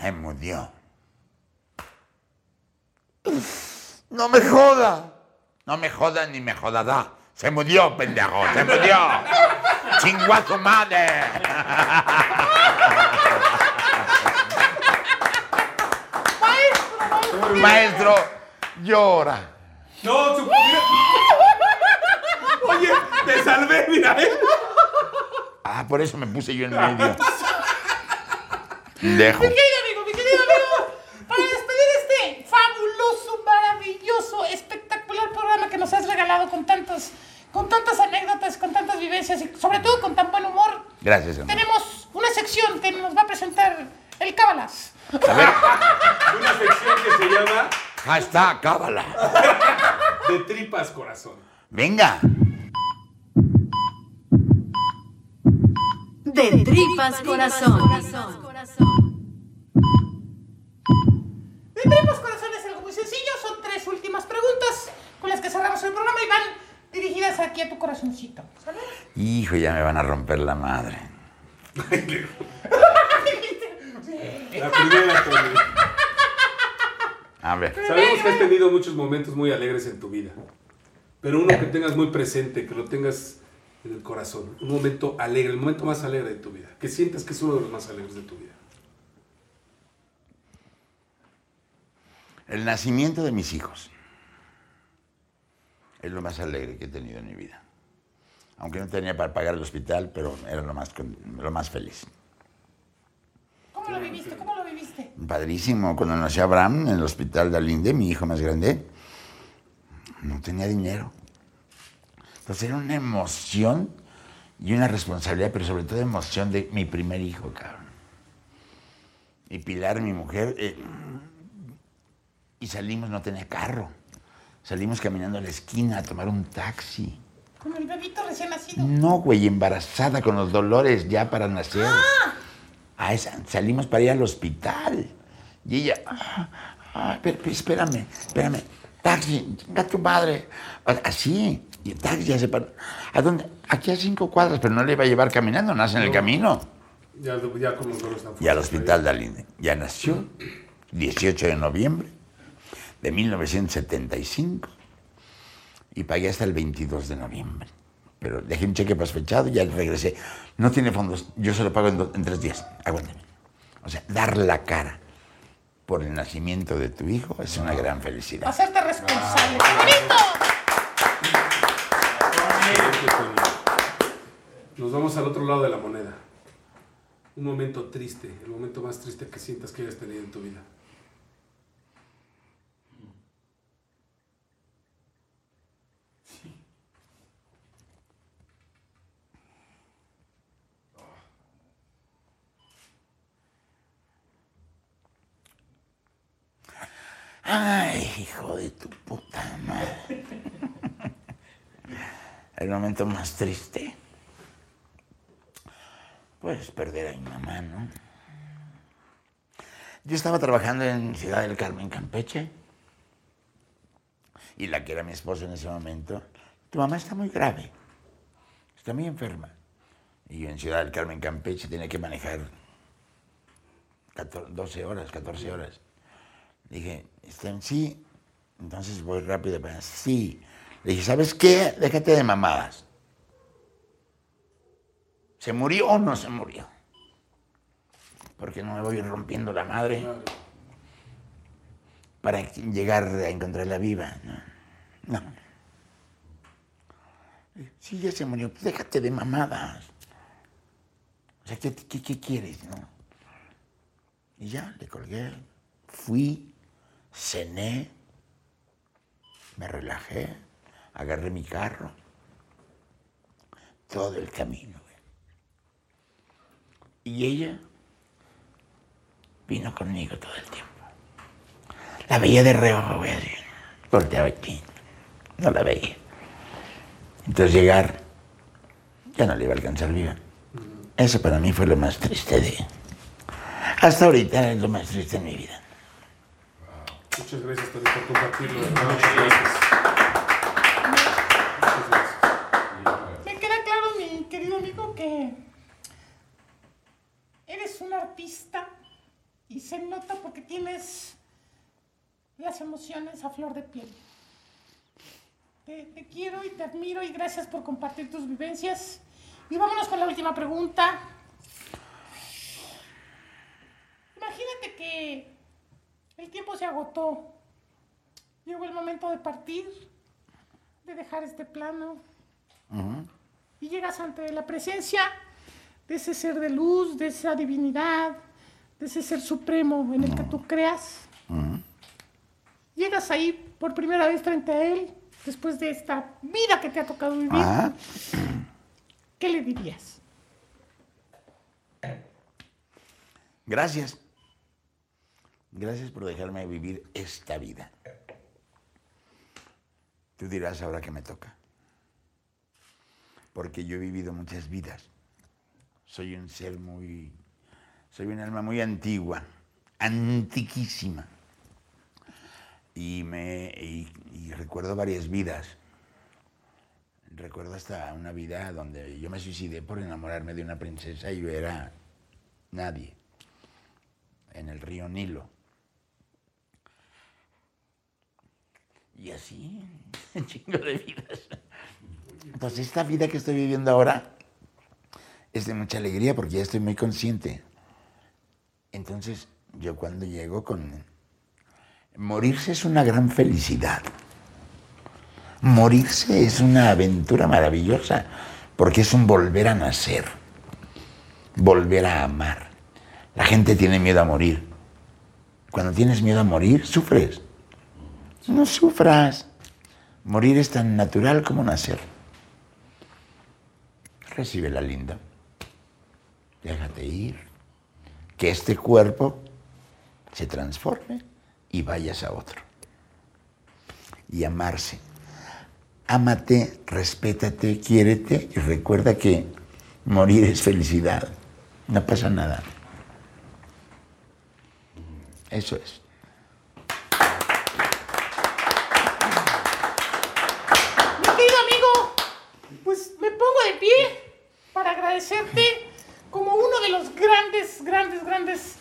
Se murió. No me joda. No me joda ni me jodará. Se murió, pendejo. Se murió. Chingó a su madre. Maestro, llora. No, su... Oye, te salvé, mira, ¿eh? Ah, por eso me puse yo en medio. Dejo. Mi querido amigo, mi querido amigo, para despedir este fabuloso, maravilloso con tantas anécdotas, con tantas vivencias y sobre todo con tan buen humor, Gracias, hermano. tenemos una sección que nos va a presentar el Cábalas. A ver, Una sección que se llama hashtag cábala. De tripas corazón. Venga. De tripas corazón. De Tripas Corazón algo muy sencillo, son tres últimas preguntas con las que cerramos el programa y van dirigidas aquí a tu corazoncito. ¿sale? Hijo, ya me van a romper la madre. La primera, Tony. A ver. Sabemos que has tenido muchos momentos muy alegres en tu vida. Pero uno que tengas muy presente, que lo tengas en el corazón. Un momento alegre, el momento más alegre de tu vida. Que sientas que es uno de los más alegres de tu vida. El nacimiento de mis hijos es lo más alegre que he tenido en mi vida. Aunque no tenía para pagar el hospital, pero era lo más, lo más feliz. ¿Cómo lo viviste? ¿Cómo lo viviste? Padrísimo. Cuando nació Abraham en el hospital de Alinde, mi hijo más grande, no tenía dinero. Entonces era una emoción y una responsabilidad, pero sobre todo emoción de mi primer hijo, cabrón. Y Pilar, mi mujer, eh, y salimos, no tenía carro. Salimos caminando a la esquina a tomar un taxi. Con el bebito recién nacido. No, güey, embarazada con los dolores ya para nacer. A esa- salimos para ir al hospital. Y ella, ah, ah, espé- espé- espérame, espérame. Taxi, chinga tu madre. Sea, Así. Y el taxi ya se paró. ¿A dónde? Aquí a cinco cuadras, pero no le iba a llevar caminando, nace en el No. camino. Ya, ya con los dolores tan Y al hospital de Alinde. Ya nació 18 de noviembre de 1975 y pagué hasta el 22 de noviembre. Pero dejé un cheque fechado y ya regresé. No tiene fondos, yo se lo pago en, do- en tres días. Aguántame. O sea, dar la cara por el nacimiento de tu hijo es una gran felicidad. Hacerte responsable. ¡Qué bonito! Nos vamos al otro lado de la moneda. Un momento triste, el momento más triste que sientas que hayas tenido en tu vida. Ay, hijo de tu puta madre. El momento más triste. Pues perder a mi mamá, ¿no? Yo estaba trabajando en Ciudad del Carmen, Campeche. Y la que era mi esposa en ese momento, tu mamá está muy grave. Está muy enferma. Y yo en Ciudad del Carmen, Campeche, tenía que manejar 14 12 horas, 14 horas. Dije, está en sí, entonces voy rápido para sí. Le dije, ¿sabes qué? Déjate de mamadas. ¿Se murió o no se murió? Porque no me voy rompiendo la madre para llegar a encontrarla viva. No. no. Sí, ya se murió. Déjate de mamadas. O sea, ¿qué, qué, qué quieres, no? Y ya, le colgué. Fui, cené, me relajé, agarré mi carro. Todo el camino. Y ella vino conmigo todo el tiempo. La veía de reojo, así. Volteaba aquí. No la veía. Entonces llegar, ya no le iba a alcanzar viva. Eso para mí fue lo más triste de... Hasta ahorita es lo más triste en mi vida. Muchas gracias, Tony, por compartirlo. Muchas gracias. Muchas gracias. Me queda claro, mi querido amigo, que eres un artista y se nota porque tienes las emociones a flor de piel. Te, te quiero y te admiro y gracias por compartir tus vivencias. Y vámonos con la última pregunta. Imagínate que el tiempo se agotó. Llegó el momento de partir, de dejar este plano y llegas ante la presencia de ese ser de luz, de esa divinidad, de ese ser supremo en el que tú creas. Llegas ahí por primera vez frente a él después de esta vida que te ha tocado vivir. ¿qué le dirías? Gracias. Gracias por dejarme vivir esta vida. Tú dirás ahora que me toca. Porque yo he vivido muchas vidas. Soy un ser muy... Soy un alma muy antigua, antiquísima. Y, me, y, recuerdo varias vidas. Recuerdo hasta una vida donde yo me suicidé por enamorarme de una princesa y yo era nadie en el río Nilo. Y así, un chingo de vidas. Pues esta vida que estoy viviendo ahora es de mucha alegría porque ya estoy muy consciente. Entonces, yo cuando llego con... Morirse es una gran felicidad. Morirse es una aventura maravillosa porque es un volver a nacer, volver a amar. La gente tiene miedo a morir. Cuando tienes miedo a morir, sufres. No sufras. Morir es tan natural como nacer. Recibe la linda. Déjate ir. Que este cuerpo se transforme y vayas a otro. Y amarse. Ámate, respétate, quiérete y recuerda que morir es felicidad. No pasa nada. Eso es. Mi querido amigo, pues me pongo de pie para agradecerte como uno de los grandes, grandes, grandes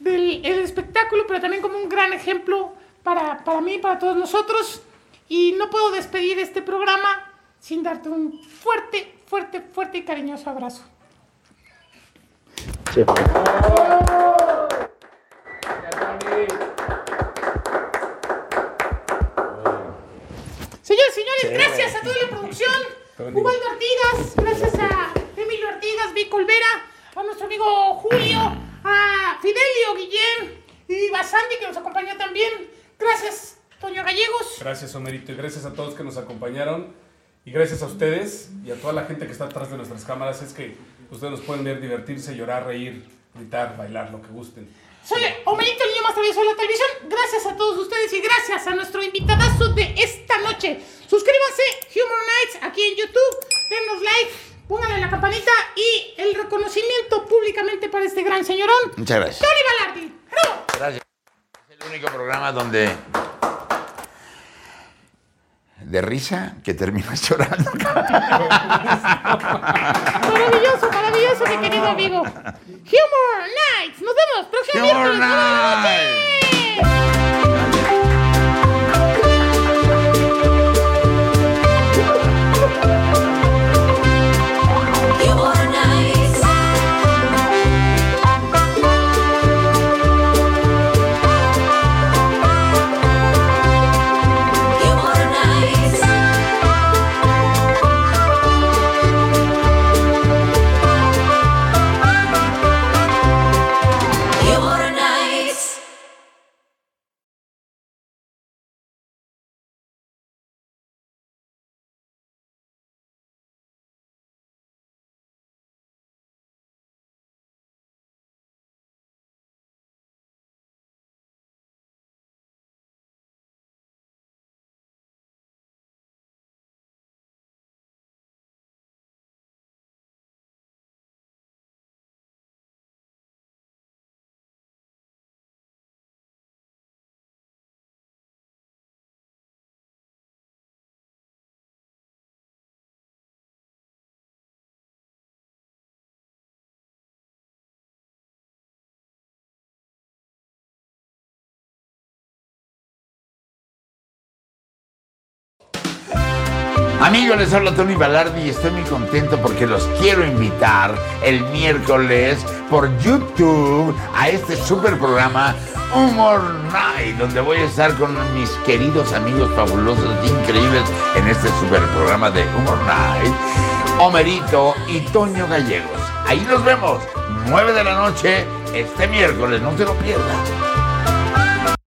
del el espectáculo, pero también como un gran ejemplo para, para mí, para todos nosotros. Y no puedo despedir este programa sin darte un fuerte, fuerte, fuerte y cariñoso abrazo. Señores, señores, gracias a toda la producción. Ubaldo Artigas, gracias a Emilio Artigas, Vic Olvera, a nuestro amigo Julio, a Fidelio Guillén y Basandi que nos acompañó también. Gracias, Toño Gallegos. Gracias, Homerito, y gracias a todos que nos acompañaron. Y gracias a ustedes y a toda la gente que está atrás de nuestras cámaras. Es que ustedes nos pueden ver divertirse, llorar, reír, gritar, bailar, lo que gusten. Soy Homerito, el niño más travieso de la televisión. Gracias a todos ustedes y gracias a nuestro invitadazo de esta noche. Suscríbanse, Humor Nights, aquí en YouTube. Denos like, pónganle la campanita y el reconocimiento públicamente para este gran señorón. Muchas gracias. Tony Balardi. ¡Bravo! Gracias. Es el único programa donde de risa que terminas llorando. Maravilloso, maravilloso, mi querido amigo. Humor Nights. Nos vemos próximo Humor miércoles. Buenas Amigos, les habla Tony Balardi y estoy muy contento porque los quiero invitar el miércoles por YouTube a este super programa Humor Night, donde voy a estar con mis queridos amigos fabulosos, increíbles en este super programa de Humor Night, Homerito y Toño Gallegos. Ahí nos vemos, 9 de la noche, este miércoles, no se lo pierdan.